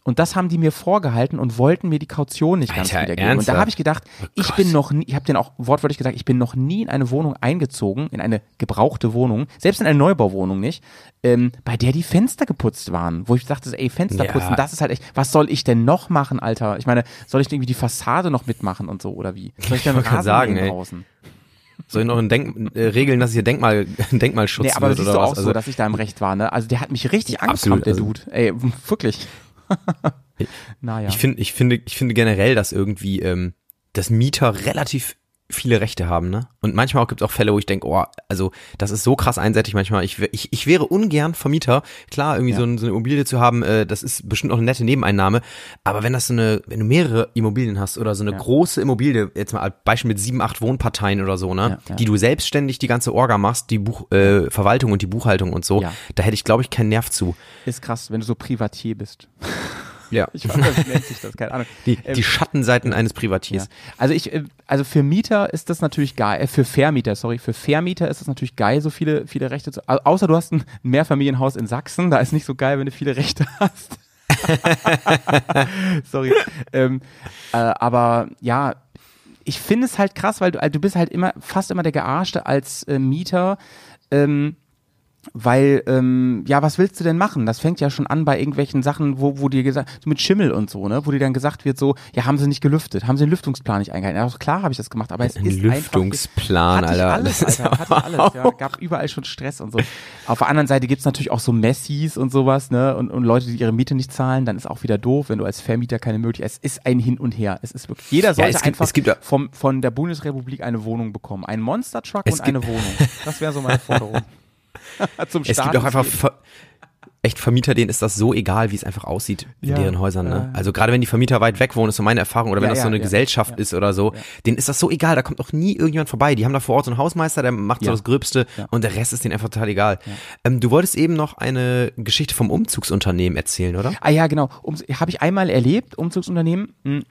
Und das haben die mir vorgehalten und wollten mir die Kaution nicht ganz Alter, wiedergeben. Und da ernsthaft? habe ich gedacht, ich Gott. bin noch nie, ich habe den auch wortwörtlich gesagt, ich bin noch nie in eine Wohnung eingezogen, in eine gebrauchte Wohnung, selbst in eine Neubauwohnung nicht, ähm, bei der die Fenster geputzt waren. Wo ich dachte, ey, Fenster Ja. putzen, das ist halt echt, was soll ich denn noch machen, Alter? Ich meine, soll ich irgendwie die Fassade noch mitmachen und so, oder wie? Soll ich wollte grad Rasen sagen, ey. draußen? Soll ich noch in Denk äh, regeln, dass hier Denkmal, Denkmalschutz Nee, aber wird siehst oder was? auch Also, so, dass ich da im Recht war, ne? Also der hat mich richtig angekramt, der also- Dude. Ey, wirklich. naja. Ich finde, ich finde, ich finde generell, dass irgendwie, ähm, dass Mieter relativ viele Rechte haben, ne? Und manchmal auch gibt es auch Fälle, wo ich denke, oh, also das ist so krass einseitig manchmal. Ich, ich, ich wäre ungern Vermieter. Klar, irgendwie Ja. so, ein, so eine Immobilie zu haben, äh, das ist bestimmt auch eine nette Nebeneinnahme. Aber wenn das so eine, wenn du mehrere Immobilien hast oder so eine Ja. große Immobilie, jetzt mal als Beispiel mit sieben, acht Wohnparteien oder so, ne? Ja. Die du selbstständig die ganze Orga machst, die Buch, äh, Verwaltung und die Buchhaltung und so, Ja. da hätte ich, glaube ich, keinen Nerv zu. ist krass, wenn du so Privatier bist. Ja. Ich weiß, nicht, wie nennt sich das, keine Ahnung. Die, Ähm, die Schattenseiten eines Privatiers. Ja. Also ich, äh, also für Mieter ist das natürlich geil, äh, für Vermieter, sorry, für Vermieter ist das natürlich geil, so viele, viele Rechte zu, au- außer du hast ein Mehrfamilienhaus in Sachsen, da ist nicht so geil, wenn du viele Rechte hast. sorry. Ähm, äh, aber ja, ich finde es halt krass, weil du, also du bist halt immer, fast immer der Gearschte als äh, Mieter, ähm, weil, ähm, ja, was willst du denn machen? Das fängt ja schon an bei irgendwelchen Sachen, wo, wo dir gesagt, so mit Schimmel und so, ne, wo dir dann gesagt wird, so, ja, haben sie nicht gelüftet, haben sie den Lüftungsplan nicht eingehalten. Ja, klar habe ich das gemacht, aber es Ein ist Lüftungsplan, einfach, Alter. Alles, Alter, hatte alles, ja, gab überall schon Stress und so. Auf der anderen Seite gibt's natürlich auch so Messis und sowas, ne, und, und Leute, die ihre Miete nicht zahlen, dann ist auch wieder doof, wenn du als Vermieter keine Möglichkeit, es ist ein Hin und Her, es ist wirklich, jeder sollte es gibt- einfach gibt ja- vom, von der Bundesrepublik eine Wohnung bekommen, einen Monster-Truck Es und eine gibt- Wohnung. Das wäre so meine Forderung. Zum Es gibt auch einfach Ver echt Vermieter, denen ist das so egal, wie es einfach aussieht in Ja, deren Häusern. Ne? ja. Also gerade wenn die Vermieter weit weg wohnen, ist so meine Erfahrung, oder wenn Ja, das so eine ja, Gesellschaft ist oder so, denen ist das so egal, da kommt auch nie irgendjemand vorbei. Die haben da vor Ort so einen Hausmeister, der macht so das Gröbste und der Rest ist denen einfach total egal. Ähm, du wolltest eben noch eine Geschichte vom Umzugsunternehmen erzählen, oder? Ah ja, genau. Um, Habe ich einmal erlebt, Umzugsunternehmen. Hm.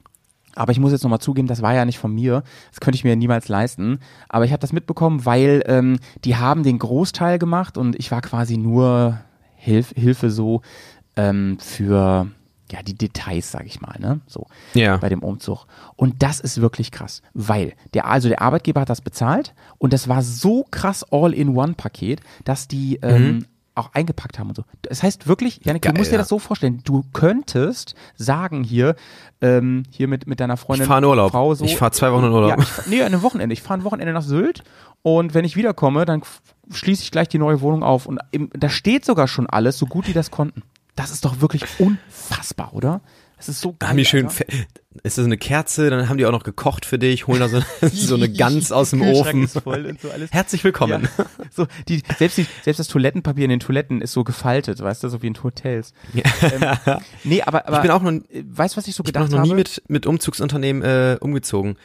Aber ich muss jetzt nochmal zugeben, das war ja nicht von mir. Das könnte ich mir niemals leisten. Aber ich habe das mitbekommen, weil ähm, die haben den Großteil gemacht und ich war quasi nur Hilf Hilfe so ähm, für ja die Details, sag ich mal, ne? So Ja. bei dem Umzug. Und das ist wirklich krass, weil der also der Arbeitgeber hat das bezahlt und das war so krass All-in-One-Paket, dass die ähm, auch eingepackt haben und so. Das heißt wirklich, Janik, du. Geil, musst dir ja. das so vorstellen. Du könntest sagen hier, ähm, hier mit mit deiner Freundin, Ich fahr in Urlaub. Frau so. Ich fahr zwei Wochen in Urlaub. Ja, ich, nee, ein Wochenende. Ich fahre ein Wochenende nach Sylt und wenn ich wiederkomme, dann schließe ich gleich die neue Wohnung auf und im, da steht sogar schon alles, so gut die das konnten. Das ist doch wirklich unfassbar, oder? Das ist so geil. Haben die schön, ist das eine Kerze, dann haben die auch noch gekocht für dich, holen da so, so eine Gans aus dem Ofen. So. Herzlich willkommen. Ja. So, die, selbst, die, selbst das Toilettenpapier in den Toiletten ist so gefaltet, weißt du, so wie in Hotels. Ähm, nee, aber, aber Ich bin auch noch, weißt du, was ich so ich bin auch gedacht noch habe? nie mit, mit Umzugsunternehmen äh, umgezogen.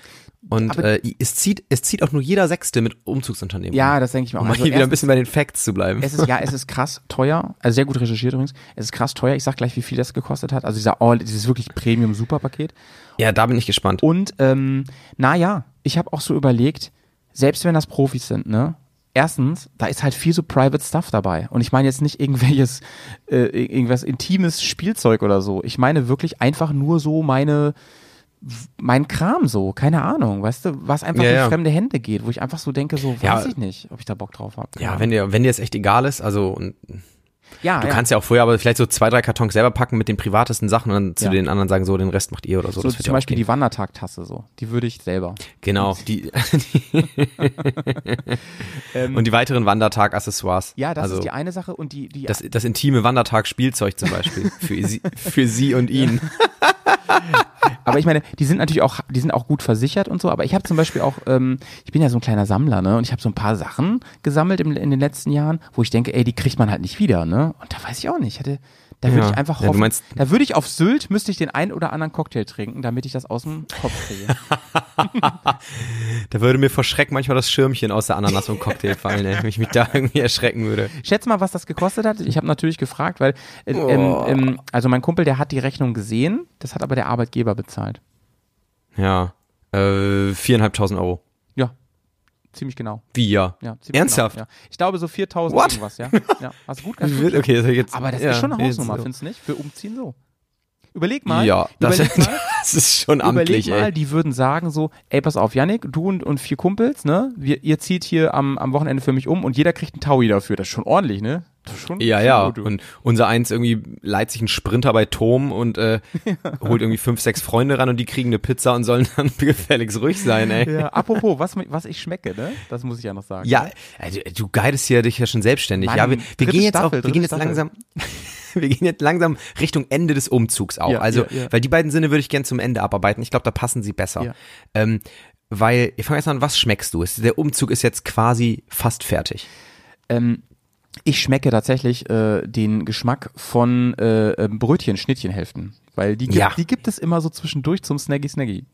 Und äh, es, zieht, es zieht auch nur jeder Sechste mit Umzugsunternehmen. ja, das denke ich mir auch. um mal Also hier wieder ein bisschen bei den Facts zu bleiben. Es ist, ja, es ist krass teuer, also sehr gut recherchiert übrigens. Es ist krass teuer. Ich sag gleich, wie viel das gekostet hat. Also dieser All, dieses wirklich Premium-Super-Paket. ja, da bin ich gespannt. Und ähm, naja, ich habe auch so überlegt, selbst wenn das Profis sind, ne? Erstens, da ist halt viel so Private Stuff dabei. Und ich meine jetzt nicht irgendwelches, äh, irgendwas intimes Spielzeug oder so. Ich meine wirklich einfach nur so meine, mein Kram so, keine Ahnung, weißt du, was einfach Ja, in ja. fremde Hände geht, wo ich einfach so denke, so weiß Ja. ich nicht, ob ich da Bock drauf habe. ja, wenn dir, wenn dir es echt egal ist, also und ja, du kannst ja auch vorher aber vielleicht so zwei, drei Kartons selber packen mit den privatesten Sachen und dann zu den anderen sagen, so, den Rest macht ihr oder so. so zum Beispiel die Wandertag-Tasse so, die würde ich selber. Genau, die, und die weiteren Wandertag-Accessoires. Ja, das also, ist die eine Sache und die, die das, das intime Wandertag-Spielzeug zum Beispiel für sie, für sie und ihn. Aber ich meine, die sind natürlich auch, die sind auch gut versichert und so. Aber ich habe zum Beispiel auch, ähm, ich bin ja so ein kleiner Sammler, ne? Und ich habe so ein paar Sachen gesammelt im, in den letzten Jahren, wo ich denke, ey, die kriegt man halt nicht wieder, ne? Und da weiß ich auch nicht. Ich hätte, da würde Ja. ich einfach Ja, hoffen, meinst- da würde ich auf Sylt, müsste ich den einen oder anderen Cocktail trinken, damit ich das aus dem Kopf kriege. Da würde mir vor Schreck manchmal das Schirmchen aus der Ananas im Cocktail fallen, ey, wenn ich mich da irgendwie erschrecken würde. Schätz mal, was das gekostet hat. Ich habe natürlich gefragt, weil, äh, Oh. ähm, also mein Kumpel, der hat die Rechnung gesehen, das hat aber der Arbeitgeber bezahlt. Ja. Äh, viereinhalbtausend Euro. Ziemlich genau. Wie ja? Ja, ziemlich Ernsthaft? Genau, ja. Ich glaube so 4000 What? irgendwas, ja. ja. Hast du gut gut. Okay, das ich jetzt, Aber das ja, ist schon eine Hausnummer, so. findest du nicht? Für Umziehen so. Überleg mal. Ja, das, überleg mal, das ist schon überleg amtlich, mal ey. die würden sagen so, ey, pass auf, Yannick, du und, und vier Kumpels, ne? Wir, ihr zieht hier am, am Wochenende für mich um und jeder kriegt einen Taui dafür. Das ist schon ordentlich, ne? Schon, Ja, ja. gut. Und unser eins irgendwie leiht sich einen Sprinter bei Tom und äh, holt irgendwie fünf, sechs Freunde ran und die kriegen eine Pizza und sollen dann gefälligst ruhig sein, ey. ja, apropos, was, was ich schmecke, ne? Das muss ich ja noch sagen. Ja, ne? also, du guidest hier dich ja schon selbstständig. Mann, ja, wir, wir gehen jetzt Staffel, auch, wir gehen jetzt Staffel. langsam, wir gehen jetzt langsam Richtung Ende des Umzugs auch. Ja, also, ja, ja. weil die beiden Sinne würde ich gern zum Ende abarbeiten. Ich glaube, da passen sie besser. Ähm, weil, ich fange jetzt an, was schmeckst du? Der Umzug ist jetzt quasi fast fertig. Ähm, ich schmecke tatsächlich äh, den Geschmack von äh, ähm, Brötchen, Schnittchenhälften. Weil die gibt, Ja. die gibt es immer so zwischendurch zum Snaggy Snaggy.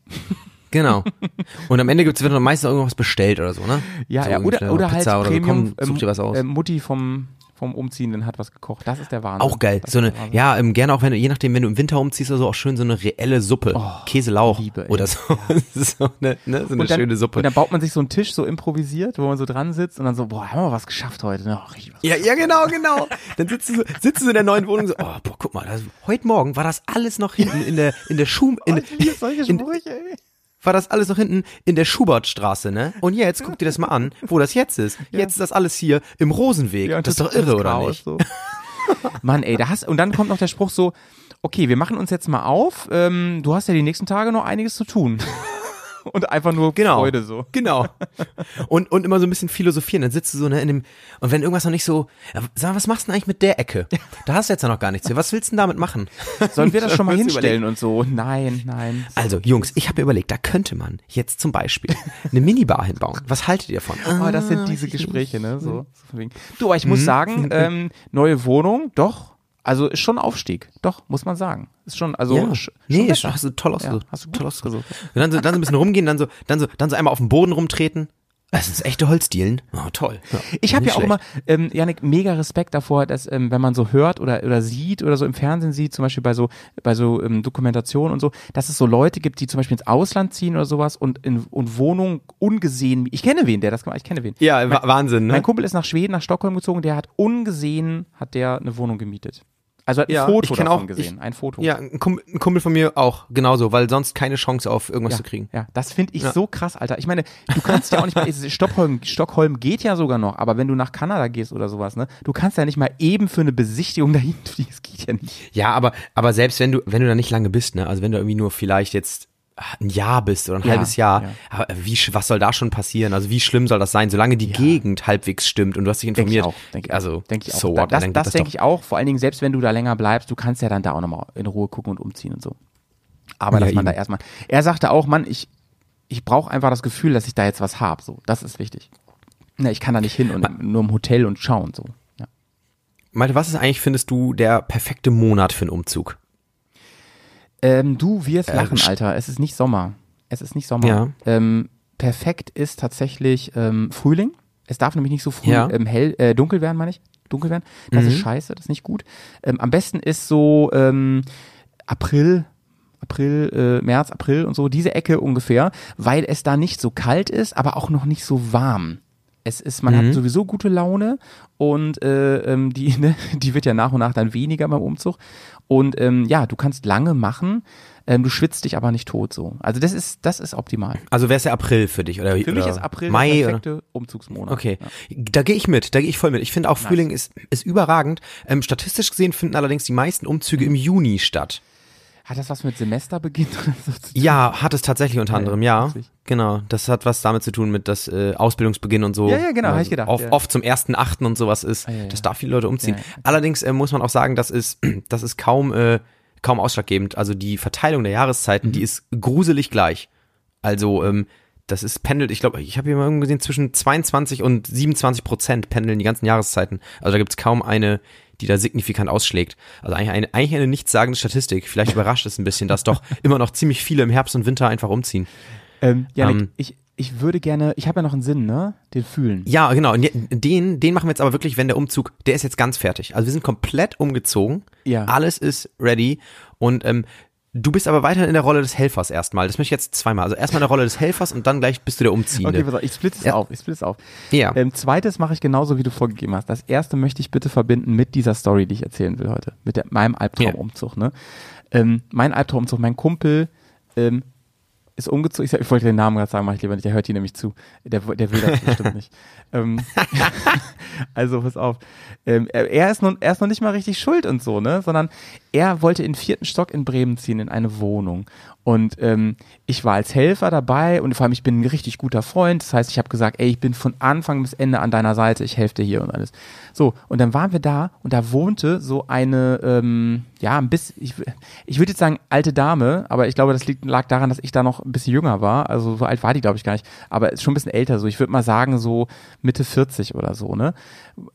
Genau. Und am Ende gibt's wird dann meistens irgendwas bestellt oder so, ne? Ja, so ja, oder, irgendwie oder halt Pizza oder so. Premium, Komm, such dir was aus. ähm, Mutti vom, vom Umziehenden hat was gekocht. Das ist der Wahnsinn. Auch geil. Das So eine, ja, ähm, gerne auch wenn du, je nachdem, wenn du im Winter umziehst oder so, auch schön so eine reelle Suppe. Käselauch Oh, Liebe, ey. oder so. so eine, ne, so eine dann, schöne Suppe. Und dann baut man sich so einen Tisch so improvisiert, wo man so dran sitzt und dann so, boah, haben wir was geschafft heute. Ne? Oh, was. Ja, ja, genau, genau. Dann sitzt du, so, sitzt du in der neuen Wohnung so, oh, boah, guck mal, das, heute Morgen war das alles noch hinten in der, in der Schuh, in, liebe solche in, Sprüche, ey. War das alles noch hinten in der Schubertstraße, ne? Und jetzt guck dir das mal an, wo das jetzt ist. Jetzt ist das alles hier im Rosenweg. Ja, und das ist doch irre, oder nicht? So. Mann, ey, da hast, und dann kommt noch der Spruch so, okay, wir machen uns jetzt mal auf, ähm, du hast ja die nächsten Tage noch einiges zu tun. und einfach nur Genau. Freude so. Genau. Und, und immer so ein bisschen philosophieren. Dann sitzt du so ne, in dem, und wenn irgendwas noch nicht so, ja, sag mal, was machst du denn eigentlich mit der Ecke? Da hast du jetzt ja noch gar nichts. Was willst du denn damit machen? Sollen wir das schon mal hinstellen und so? Nein, nein. Also, Jungs, ich habe mir überlegt, da könnte man jetzt zum Beispiel eine Minibar hinbauen. Was haltet ihr davon? Oh, das Ah, sind diese Gespräche, ne? So. Du, aber ich muss sagen, ähm, neue Wohnung, doch. Also ist schon Aufstieg. Doch, muss man sagen. Ist schon, also Ja. sch- schon Nee, besser. hast du toll ausgesucht. Ja, hast du toll ausgesucht. Und dann so, dann so ein bisschen rumgehen, dann so, dann so, dann so einmal auf den Boden rumtreten. Das ist echte Holzdielen. Oh, toll. Ja, Ich habe ja auch schlecht. immer, ähm, Janik, mega Respekt davor, dass ähm, wenn man so hört oder oder sieht oder so im Fernsehen sieht, zum Beispiel bei so bei so ähm, Dokumentationen und so, dass es so Leute gibt, die zum Beispiel ins Ausland ziehen oder sowas und in und Wohnungen ungesehen. Ich kenne wen, der das gemacht. Ich kenne wen. Ja, Wa- Wahnsinn, ne? Mein Kumpel ist nach Schweden, nach Stockholm gezogen. Der hat ungesehen, hat der eine Wohnung gemietet. Also hat ein Ja, Foto ich davon auch- gesehen, ich- ein Foto. Ja, ein Kumpel, ein Kumpel von mir auch genauso, weil sonst keine Chance auf irgendwas Ja, zu kriegen. ja, das finde ich Ja. so krass, Alter. Ich meine, du kannst ja auch nicht mal, Stockholm, Stockholm geht ja sogar noch, aber wenn du nach Kanada gehst oder sowas, ne, du kannst ja nicht mal eben für eine Besichtigung dahin fliegen, das geht ja nicht. Ja, aber, aber selbst wenn du, wenn du da nicht lange bist, ne, also wenn du irgendwie nur vielleicht jetzt ein Jahr bist oder ein Ja, halbes Jahr, ja. aber wie, was soll da schon passieren? Also wie schlimm soll das sein, solange die Gegend halbwegs stimmt und du hast dich Denke ich informiert? auch, denke ich also, auch. Denke ich auch. so Da- what, das das geht denke ich auch, vor allen Dingen, selbst wenn du da länger bleibst, du kannst ja dann da auch nochmal in Ruhe gucken und umziehen und so. Aber Ja, dass man da eben. erstmal, er sagte auch, Mann, ich, ich brauche einfach das Gefühl, dass ich da jetzt was habe, so. Das ist wichtig. Ne, ich kann da nicht hin und nur im Hotel und schauen, so. Ja. Malte, was ist eigentlich, findest du, der perfekte Monat für einen Umzug? Ähm, du wirst Äh, lachen, Alter. Es ist nicht Sommer. Es ist nicht Sommer. Ja. Ähm, perfekt ist tatsächlich ähm, Frühling. Es darf nämlich nicht so früh Ja. ähm, hell, äh, dunkel werden, meine ich. Dunkel werden. Das Mhm. ist scheiße, das ist nicht gut. Ähm, am besten ist so ähm, April, April, äh, März, April und so, diese Ecke ungefähr, weil es da nicht so kalt ist, aber auch noch nicht so warm. Es ist, man Mhm. hat sowieso gute Laune und äh, ähm, die, ne, die wird ja nach und nach dann weniger beim Umzug. Und ähm, ja, du kannst lange machen, ähm, du schwitzt dich aber nicht tot so. Also das ist, das ist optimal. Also wäre es der April für dich? Oder, Für mich oder ist April Mai der oder? perfekte Umzugsmonat. Okay, Ja. da gehe ich mit, da gehe ich voll mit. Ich finde auch Frühling ist, ist überragend. Ähm, statistisch gesehen finden allerdings die meisten Umzüge im Juni statt. Hat das was mit Semesterbeginn oder so zu tun? Ja, hat es tatsächlich unter Ja, anderem, ja. witzig. Genau, das hat was damit zu tun mit das äh, Ausbildungsbeginn und so. Ja, ja, genau, Also ich gedacht, Oft, ja. oft zum ersten Achten und sowas ist, Ah, ja, ja. dass da viele Leute umziehen. Ja, ja, okay. Allerdings äh, muss man auch sagen, das ist, das ist kaum, äh, kaum ausschlaggebend. Also die Verteilung der Jahreszeiten, die ist gruselig gleich. Also ähm, das ist pendelt, ich glaube, ich habe hier mal irgendwo gesehen, zwischen 22 und 27 Prozent pendeln die ganzen Jahreszeiten. Also da gibt's kaum eine, die da signifikant ausschlägt. Also eigentlich eine, eigentlich eine nichtssagende Statistik. Vielleicht überrascht es ein bisschen, dass doch immer noch ziemlich viele im Herbst und Winter einfach umziehen. Ähm, Janik, Ähm, ich, ich würde gerne, ich habe ja noch einen Sinn, ne? Den fühlen. Ja, genau. Den, den machen wir jetzt aber wirklich, wenn der Umzug, der ist jetzt ganz fertig. Also wir sind komplett umgezogen. Ja. Alles ist ready. Und ähm, du bist aber weiterhin in der Rolle des Helfers erstmal. Das möchte ich jetzt zweimal. Also erstmal in der Rolle des Helfers und dann gleich bist du der Umziehende. Okay, pass auf, ich splitte es Ja. auf, ich splitte es auf. Ja. Ähm, zweites mache ich genauso, wie du vorgegeben hast. Das erste möchte ich bitte verbinden mit dieser Story, die ich erzählen will heute. Mit der, meinem Albtraumumzug, ne? Ähm, mein Albtraumumzug, mein Kumpel, ähm, ist umgezogen. Ich, sag- ich wollte den Namen gerade sagen, mache ich lieber nicht. Der hört hier nämlich zu. Der, der will das bestimmt nicht. Ähm, also pass auf. Ähm, er, ist noch, er ist noch nicht mal richtig schuld und so, ne? Sondern er wollte in den vierten Stock in Bremen ziehen, in eine Wohnung. Und ähm, ich war als Helfer dabei und vor allem ich bin ein richtig guter Freund. Das heißt, ich habe gesagt, ey, ich bin von Anfang bis Ende an deiner Seite, ich helfe dir hier und alles. So, und dann waren wir da und da wohnte so eine, ähm, ja, ein bisschen, ich, ich würde jetzt sagen alte Dame, aber ich glaube, das liegt, lag daran, dass ich da noch ein bisschen jünger war. Also so alt war die, glaube ich, gar nicht. Aber ist schon ein bisschen älter so. Ich würde mal sagen, so Mitte 40 oder so, ne?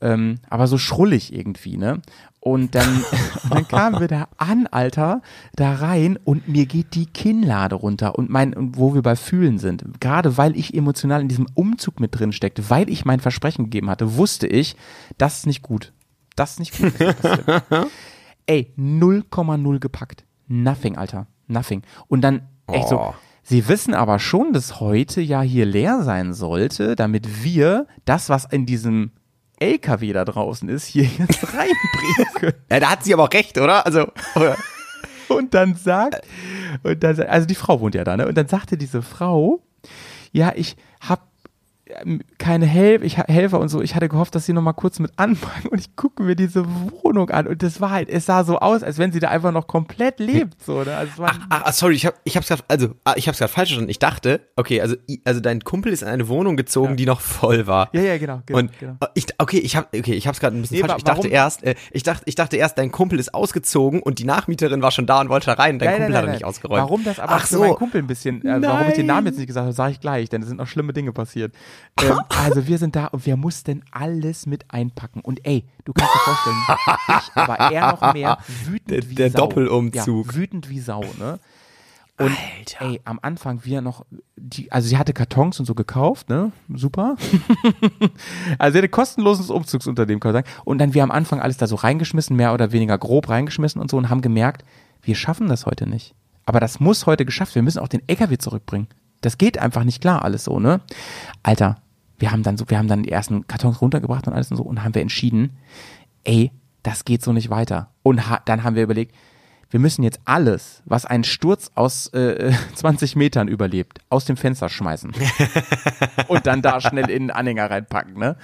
Ähm, aber so schrullig irgendwie, ne? Und dann, dann kamen wir da an, Alter, da rein und mir geht die Kinnlade runter und mein, und wo wir bei Fühlen sind. Gerade weil ich emotional in diesem Umzug mit drin steckte, weil ich mein Versprechen gegeben hatte, wusste ich, das ist nicht gut. Das ist nicht gut. Ey, 0,0 gepackt. Nothing, Alter. Nothing. Und dann echt so, Oh. Sie wissen aber schon, dass heute ja hier leer sein sollte, damit wir das, was in diesem LKW da draußen ist, hier jetzt reinbringen können. Ja, da hat sie aber auch recht, oder? Also, oder? Und dann sagt, und dann, also die Frau wohnt ja da, ne? Und dann sagte diese Frau, ja, ich hab keine Hel ich Helfer und so. Ich hatte gehofft, dass sie noch mal kurz mit anfangen und ich gucke mir diese Wohnung an und das war halt, es sah so aus, als wenn sie da einfach noch komplett lebt, so, ne? Also Ach, ach, sorry, ich hab, ich hab's grad, also, ah, ich hab's gerade falsch verstanden. Ich dachte, okay, also, also dein Kumpel ist in eine Wohnung gezogen, die noch voll war. ja, ja, genau, genau, Und genau. äh, ich, okay, ich hab, okay, ich hab's gerade ein bisschen Nee, falsch. Ich dachte warum- erst, äh, ich dachte, ich dachte erst, dein Kumpel ist ausgezogen und die Nachmieterin war schon da und wollte da rein. Dein Nein, Kumpel nein, hat er nein, nicht nein. ausgeräumt. Warum das aber Ach so. meinen Kumpel ein bisschen, äh, warum ich den Namen Nein. jetzt nicht gesagt habe, sage ich gleich, denn es sind noch schlimme Dinge passiert. Ähm, also wir sind da und wir mussten alles mit einpacken. Und ey, du kannst dir vorstellen, ich, aber er noch mehr wütend Der- wie der Sau. Doppelumzug. Ja, wütend wie Sau, ne? Und ey, am Anfang wir noch, die, also sie hatte Kartons und so gekauft, ne? Super. also sie hatte kostenloses Umzugsunternehmen, kann man sagen. Und dann wir am Anfang alles da so reingeschmissen, mehr oder weniger grob reingeschmissen und so und haben gemerkt, wir schaffen das heute nicht. Aber das muss heute geschafft werden. Wir müssen auch den LKW zurückbringen. Das geht einfach nicht klar alles so, ne? Alter, wir haben dann so, wir haben dann die ersten Kartons runtergebracht und alles und so und haben wir entschieden, ey, das geht so nicht weiter. Und ha dann haben wir überlegt, wir müssen jetzt alles, was einen Sturz aus äh, 20 Metern überlebt, aus dem Fenster schmeißen. und dann da schnell in den Anhänger reinpacken, ne?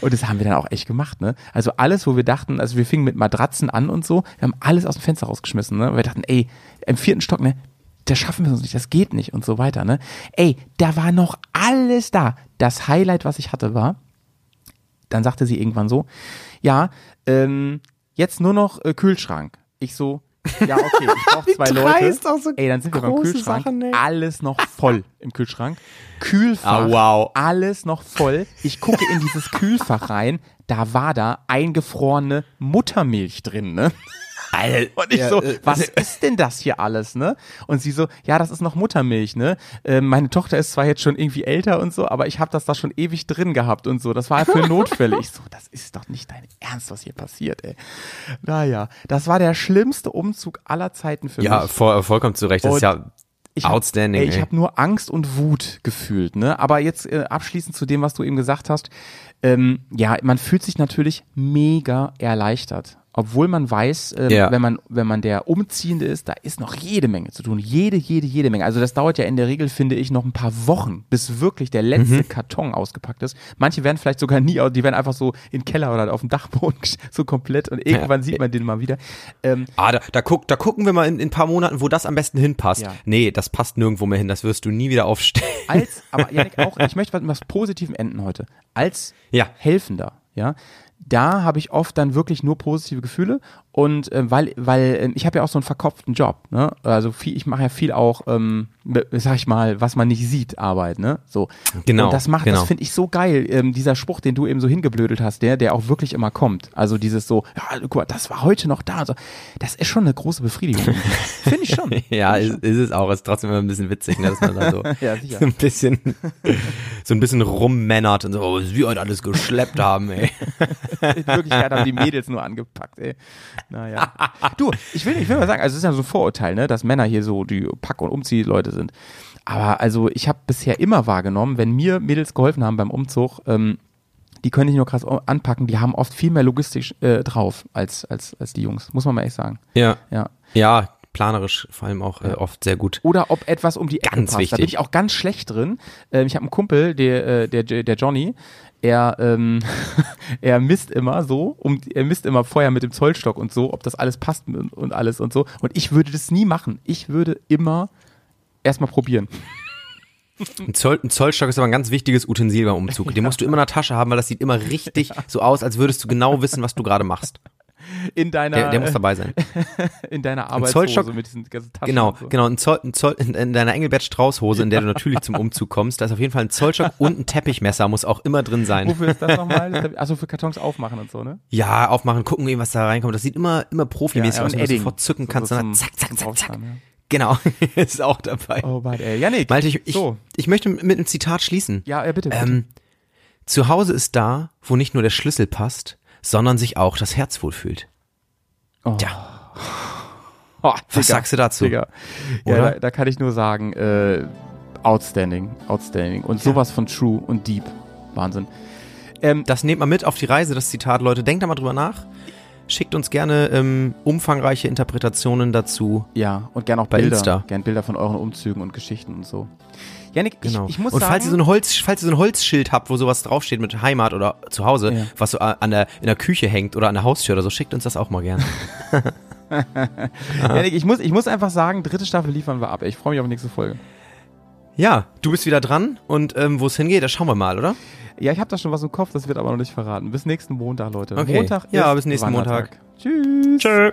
Und das haben wir dann auch echt gemacht, ne? Also alles, wo wir dachten, also wir fingen mit Matratzen an und so, wir haben alles aus dem Fenster rausgeschmissen, ne? Weil wir dachten, ey, im vierten Stock, ne? Das schaffen wir uns nicht, das geht nicht und so weiter, ne? Ey, da war noch alles da. Das Highlight, was ich hatte, war, dann sagte sie irgendwann so, ja, ähm, jetzt nur noch äh, Kühlschrank. Ich so, ja, okay, ich brauche zwei Leute. so Ey, dann sind wir beim Kühlschrank. Sachen, alles noch voll im Kühlschrank. Kühlfach. Ah, wow. Alles noch voll. Ich gucke in dieses Kühlfach rein. Da war da eingefrorene Muttermilch drin, ne? Alter, Und ich ja, so, äh, was ist denn das hier alles, ne? Und sie so, ja, das ist noch Muttermilch, ne? Äh, meine Tochter ist zwar jetzt schon irgendwie älter und so, aber ich habe das da schon ewig drin gehabt und so. Das war für Notfälle. Ich so, das ist doch nicht dein Ernst, was hier passiert, ey. Naja, das war der schlimmste Umzug aller Zeiten für Ja, mich. voll, vollkommen zu Recht. Das ist Und ja Ich hab- outstanding. Ey, ich habe nur Angst und Wut gefühlt, ne? Aber jetzt äh, abschließend zu dem, was du eben gesagt hast. Ähm, ja, man fühlt sich natürlich mega erleichtert. Obwohl man weiß, ähm, Ja. wenn man wenn man der Umziehende ist, da ist noch jede Menge zu tun, jede jede jede Menge. Also das dauert ja in der Regel, finde ich, noch ein paar Wochen, bis wirklich der letzte Mhm. Karton ausgepackt ist. Manche werden vielleicht sogar nie, die werden einfach so in den Keller oder auf dem Dachboden so komplett und irgendwann sieht man den mal wieder. Ähm, Ah, da, da, guck, da gucken wir mal in, in ein paar Monaten, wo das am besten hinpasst. Ja. Nee, das passt nirgendwo mehr hin. Das wirst du nie wieder aufstellen. als, aber Janik auch, ich möchte was was Positivem enden heute. Als Ja. Helfender, ja, da habe ich oft dann wirklich nur positive Gefühle und äh, weil weil äh, ich habe ja auch so einen verkopften Job, ne? Also viel, ich mache ja viel auch, ähm, sag ich mal, was man nicht sieht, Arbeit, ne? So. Genau, Und das macht, genau. das finde ich so geil. Ähm, dieser Spruch, den du eben so hingeblödelt hast, der, der auch wirklich immer kommt. Also dieses so, ja, guck mal, das war heute noch da. So, das ist schon eine große Befriedigung. finde ich schon. Ja, ist, ist es auch. Ist trotzdem immer ein bisschen witzig, ne, dass man da so, Ja, so ein bisschen, so ein bisschen rummännert und so, oh, was wir heute alles geschleppt haben, ey. In Wirklichkeit haben die Mädels nur angepackt, ey. Naja. Du, ich will, ich will mal sagen, also es ist ja so ein Vorurteil, ne, dass Männer hier so die Pack- und Umziehleute sind. Aber also ich habe bisher immer wahrgenommen, wenn mir Mädels geholfen haben beim Umzug, ähm, die können nicht nur krass anpacken, die haben oft viel mehr logistisch äh, drauf als, als, als die Jungs, muss man mal echt sagen. Ja. Ja. Ja, planerisch vor allem auch äh, oft sehr gut. Oder ob etwas um die Ecke Ganz passt. Da bin wichtig. ich auch ganz schlecht drin. Ähm, ich habe einen Kumpel, der, äh, der, der Johnny, er, ähm, er misst immer so, um, er misst immer vorher mit dem Zollstock und so, ob das alles passt und alles und so. Und ich würde das nie machen. Ich würde immer erstmal probieren. Ein, Zoll, ein Zollstock ist aber ein ganz wichtiges Utensil beim Umzug. Den musst du immer in der Tasche haben, weil das sieht immer richtig so aus, als würdest du genau wissen, was du gerade machst. In deiner, Der, der muss dabei sein. in deiner Arbeitshose mit diesen ganzen Taschen. Genau, so. genau. Ein Zoll, ein Zoll, in, in deiner Engelbert Strauß-Hose, in der du natürlich zum Umzug kommst, da ist auf jeden Fall ein Zollstock und ein Teppichmesser muss auch immer drin sein. Wofür ist das nochmal? Also für Kartons aufmachen und so, ne? Ja, aufmachen, gucken, eben, was da reinkommt. Das sieht immer, immer profimäßig aus, und wenn du sofort zücken kannst. So und dann zum- zack, zack, zack, zack. Ja. Genau, ist auch dabei. Oh, warte, ey. Janik. Malte, ich, ich, So. ich möchte mit einem Zitat schließen. Ja, äh, bitte. bitte. Ähm, zu Hause ist da, wo nicht nur der Schlüssel passt, sondern sich auch das Herz wohlfühlt. Oh. Tja, Oh, was Digga, sagst du dazu? Digga. Ja, da, da kann ich nur sagen, äh, outstanding, outstanding. Und sowas von true und deep. Wahnsinn. Ähm, Das nehmt mal mit auf die Reise, das Zitat, Leute. Denkt da mal drüber nach. Schickt uns gerne ähm, umfangreiche Interpretationen dazu. ja, und gern auch Bei Bilder. Insta. Gern Bilder von euren Umzügen und Geschichten und so. Janik, Genau. ich, ich muss und sagen, falls ihr so ein Holz, falls ihr so ein Holzschild habt, wo sowas draufsteht mit Heimat oder zu Hause, Ja. was so an der in der Küche hängt oder an der Haustür oder so, schickt uns das auch mal gerne. Janik, ich muss, ich muss einfach sagen, dritte Staffel liefern wir ab. Ich freue mich auf die nächste Folge. Ja, du bist wieder dran und ähm, wo es hingeht, da schauen wir mal, oder? Ja, ich habe da schon was im Kopf, das wird aber noch nicht verraten. Bis nächsten Montag, Leute. Okay. Montag ja, bis nächsten Montag. Tschüss. Tschö.